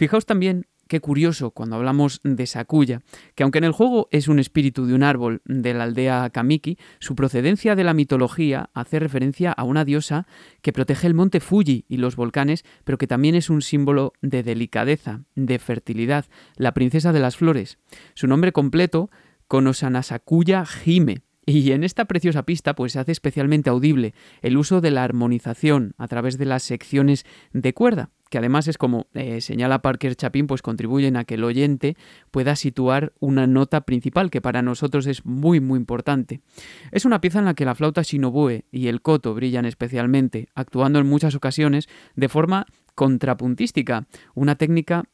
Fijaos también Qué curioso cuando hablamos de Sakuya, que aunque en el juego es un espíritu de un árbol de la aldea Kamiki, su procedencia de la mitología hace referencia a una diosa que protege el monte Fuji y los volcanes, pero que también es un símbolo de delicadeza, de fertilidad, la princesa de las flores. Su nombre completo, Konosana Sakuya Hime, y en esta preciosa pista pues se hace especialmente audible el uso de la armonización a través de las secciones de cuerda que además es como eh, señala Parker Chapin, pues contribuyen a que el oyente pueda situar una nota principal, que para nosotros es muy muy importante. Es una pieza en la que la flauta shinoboe y el koto brillan especialmente, actuando en muchas ocasiones de forma contrapuntística, una técnica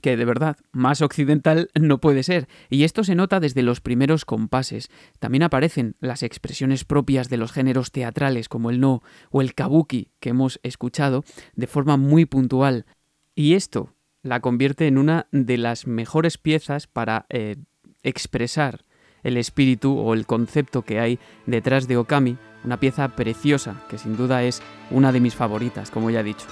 que de verdad más occidental no puede ser, y esto se nota desde los primeros compases. También aparecen las expresiones propias de los géneros teatrales como el no o el kabuki que hemos escuchado de forma muy puntual. Y esto la convierte en una de las mejores piezas para eh, expresar el espíritu o el concepto que hay detrás de Okami, una pieza preciosa que sin duda es una de mis favoritas, como ya he dicho.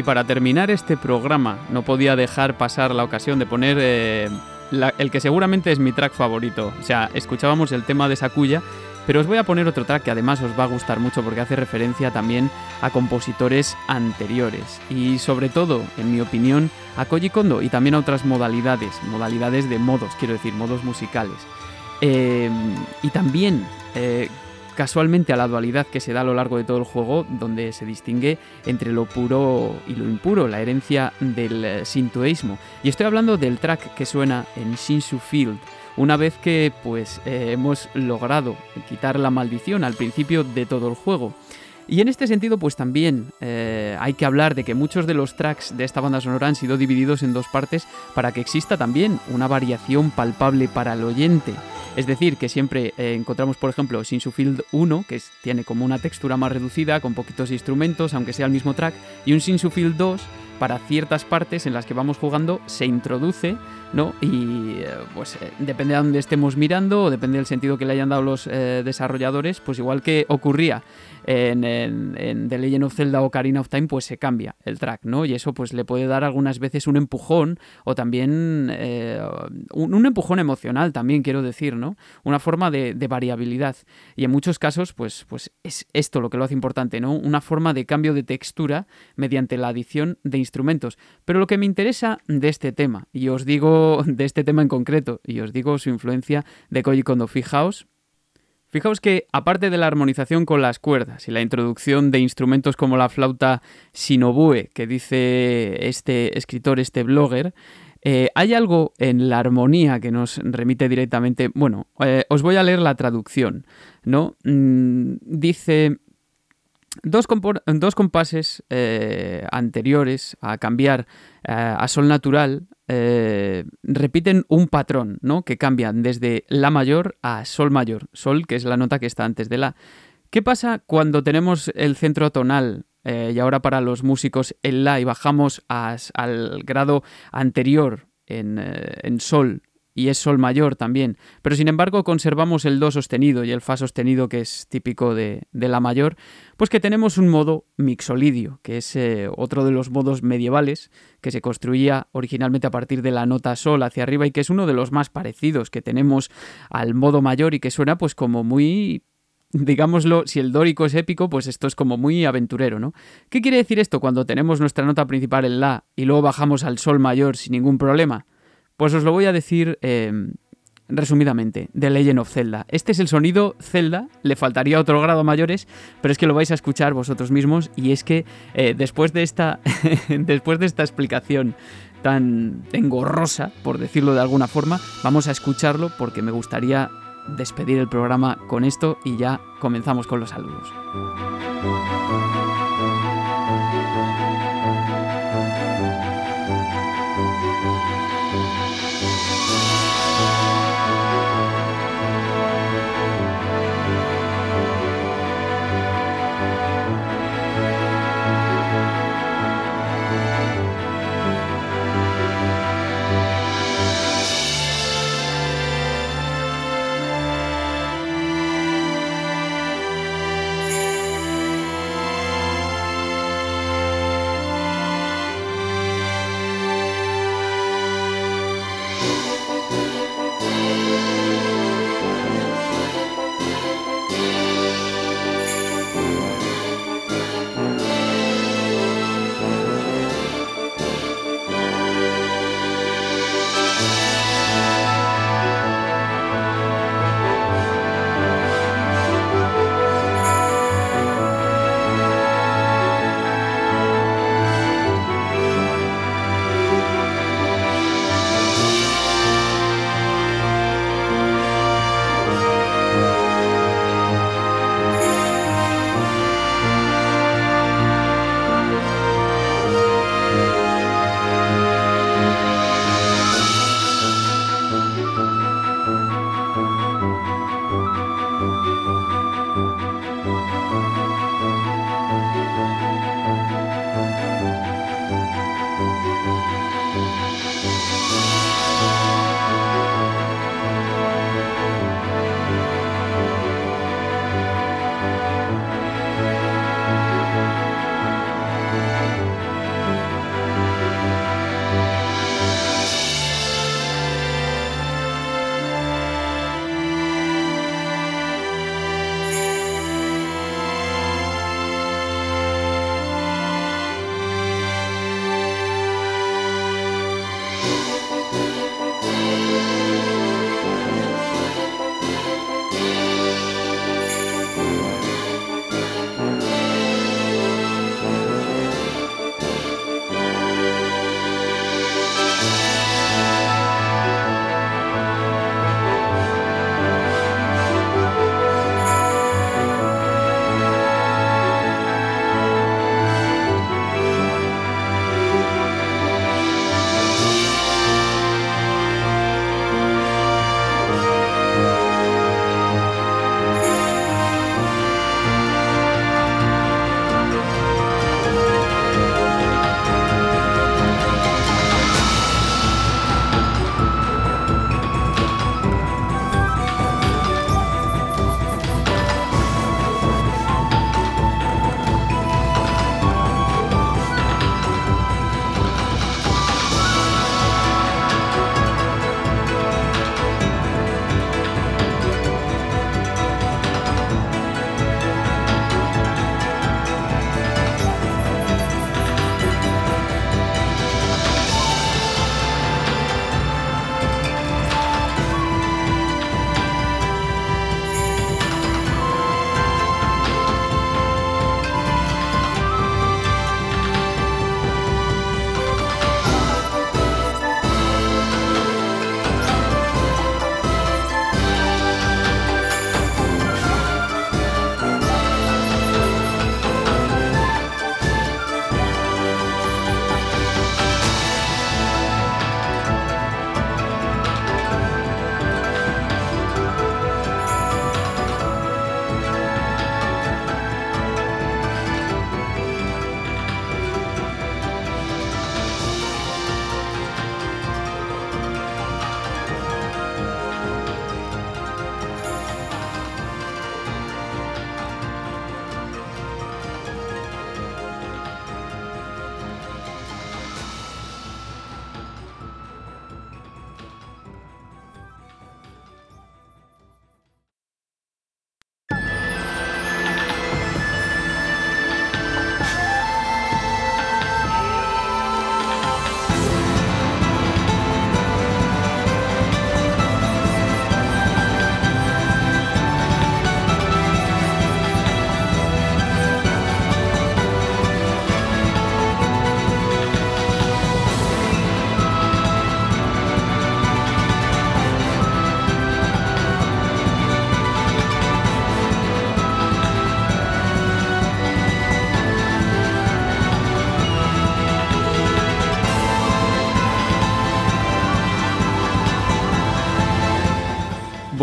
Y para terminar este programa, no podía dejar pasar la ocasión de poner eh, el que seguramente es mi track favorito. O sea, escuchábamos el tema de Sakuya, pero os voy a poner otro track que además os va a gustar mucho porque hace referencia también a compositores anteriores. Y sobre todo, en mi opinión, a Koji Kondo y también a otras modalidades, modalidades de modos, quiero decir, modos musicales. Eh, y también eh, casualmente a la dualidad que se da a lo largo de todo el juego, donde se distingue entre lo puro y lo impuro, la herencia del eh, sintoísmo. Y estoy hablando del track que suena en Shinshu Field, una vez que pues eh, hemos logrado quitar la maldición al principio de todo el juego. Y en este sentido, pues también eh, hay que hablar de que muchos de los tracks de esta banda sonora han sido divididos en dos partes para que exista también una variación palpable para el oyente. Es decir, que siempre eh, encontramos, por ejemplo, Field 1, que tiene como una textura más reducida, con poquitos instrumentos, aunque sea el mismo track, y un Field 2 para ciertas partes en las que vamos jugando se introduce, ¿no? Y eh, pues eh, depende de dónde estemos mirando o depende del sentido que le hayan dado los desarrolladores, pues igual que ocurría en, The Legend of Zelda o Ocarina of Time, pues se cambia el track, ¿no? Y eso pues le puede dar algunas veces un empujón o también eh, un, empujón emocional también, quiero decir, ¿no? Una forma de, variabilidad. Y en muchos casos, pues, pues es esto lo que lo hace importante, ¿no? Una forma de cambio de textura mediante la adición de instrumentos. Pero lo que me interesa de este tema, y os digo de este tema en concreto, y os digo su influencia de Koji Kondo, fijaos Fijaos que, aparte de la armonización con las cuerdas y la introducción de instrumentos como la flauta Sinobue, que dice este escritor, este blogger, eh, hay algo en la armonía que nos remite directamente. Bueno, eh, os voy a leer la traducción, ¿no? Mm, dice. Dos, compases eh, anteriores a cambiar a sol natural eh, repiten un patrón, ¿no? Que cambian desde La mayor a Sol mayor. Sol, que es la nota que está antes de La. ¿Qué pasa cuando tenemos el centro tonal eh, y ahora para los músicos el La y bajamos al grado anterior en, eh, en Sol y es sol mayor también, pero sin embargo conservamos el do sostenido y el fa sostenido que es típico de, la mayor, pues que tenemos un modo mixolidio, que es eh, otro de los modos medievales que se construía originalmente a partir de la nota sol hacia arriba y que es uno de los más parecidos que tenemos al modo mayor y que suena pues como muy digámoslo, si el dórico es épico, pues esto es como muy aventurero, ¿no? ¿Qué quiere decir esto cuando tenemos nuestra nota principal en la y luego bajamos al sol mayor sin ningún problema? Pues os lo voy a decir em, resumidamente, The Legend of Zelda. Este es el sonido Zelda, le faltaría otro grado mayores, pero es que lo vais a escuchar vosotros mismos y es que eh, después, de esta, después de esta explicación tan engorrosa, por decirlo de alguna forma, vamos a escucharlo porque me gustaría despedir el programa con esto y ya comenzamos con los saludos.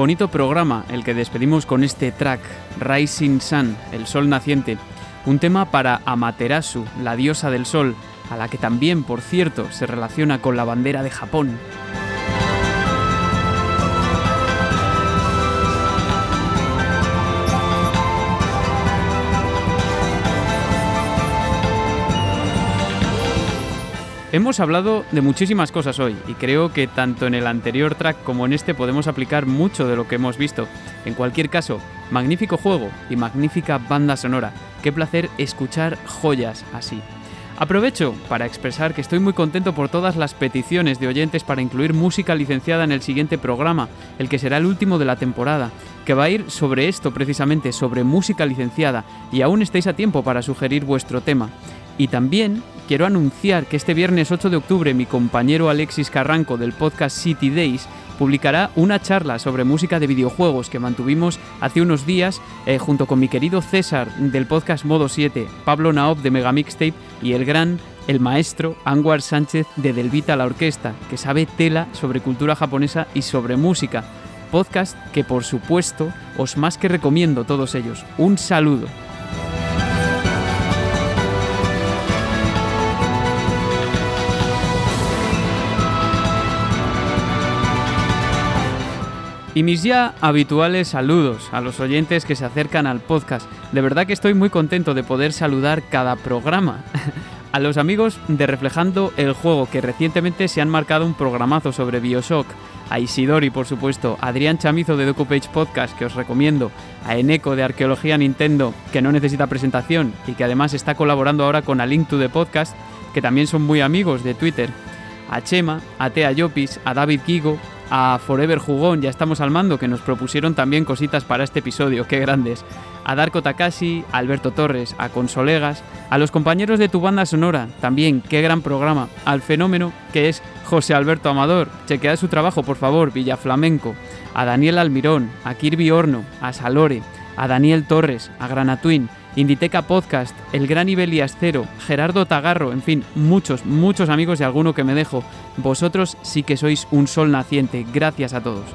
Bonito programa el que despedimos con este track, Rising Sun, el sol naciente, un tema para Amaterasu, la diosa del sol, a la que también, por cierto, se relaciona con la bandera de Japón. Hemos hablado de muchísimas cosas hoy y creo que tanto en el anterior track como en este podemos aplicar mucho de lo que hemos visto. En cualquier caso, magnífico juego y magnífica banda sonora. Qué placer escuchar joyas así. Aprovecho para expresar que estoy muy contento por todas las peticiones de oyentes para incluir música licenciada en el siguiente programa, el que será el último de la temporada, que va a ir sobre esto precisamente, sobre música licenciada, y aún estáis a tiempo para sugerir vuestro tema. Y también quiero anunciar que este viernes 8 de octubre mi compañero Alexis Carranco del podcast City Days publicará una charla sobre música de videojuegos que mantuvimos hace unos días eh, junto con mi querido César del podcast Modo 7, Pablo Naop de Megamixtape y el gran, el maestro Anwar Sánchez de Delvita la Orquesta, que sabe tela sobre cultura japonesa y sobre música. Podcast que por supuesto os más que recomiendo todos ellos. Un saludo. Y mis ya habituales saludos a los oyentes que se acercan al podcast. De verdad que estoy muy contento de poder saludar cada programa. a los amigos de Reflejando el Juego, que recientemente se han marcado un programazo sobre Bioshock. A Isidori, por supuesto, a Adrián Chamizo de DocuPage Podcast, que os recomiendo, a Eneco de Arqueología Nintendo, que no necesita presentación y que además está colaborando ahora con A Link to the Podcast, que también son muy amigos de Twitter, a Chema, a Tea Llopis, a David Kigo, a Forever Jugón, ya estamos al mando, que nos propusieron también cositas para este episodio, qué grandes. A Darko Takashi, a Alberto Torres, a Consolegas, a los compañeros de tu banda sonora, también, qué gran programa. Al fenómeno que es José Alberto Amador, chequead su trabajo, por favor, Villa Flamenco. A Daniel Almirón, a Kirby Horno, a Salore, a Daniel Torres, a Granatwin, Inditeca Podcast, El Gran Ibelias Cero, Gerardo Tagarro, en fin, muchos, muchos amigos y alguno que me dejo. Vosotros sí que sois un sol naciente. Gracias a todos.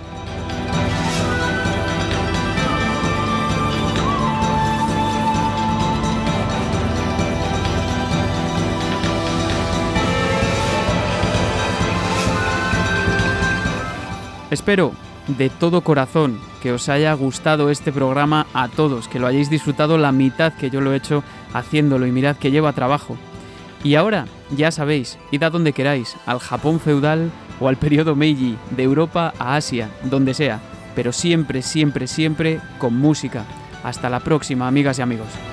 Espero de todo corazón que os haya gustado este programa a todos, que lo hayáis disfrutado la mitad que yo lo he hecho haciéndolo y mirad que lleva trabajo. Y ahora, ya sabéis, id a donde queráis, al Japón feudal o al periodo Meiji, de Europa a Asia, donde sea, pero siempre, siempre, siempre con música. Hasta la próxima, amigas y amigos.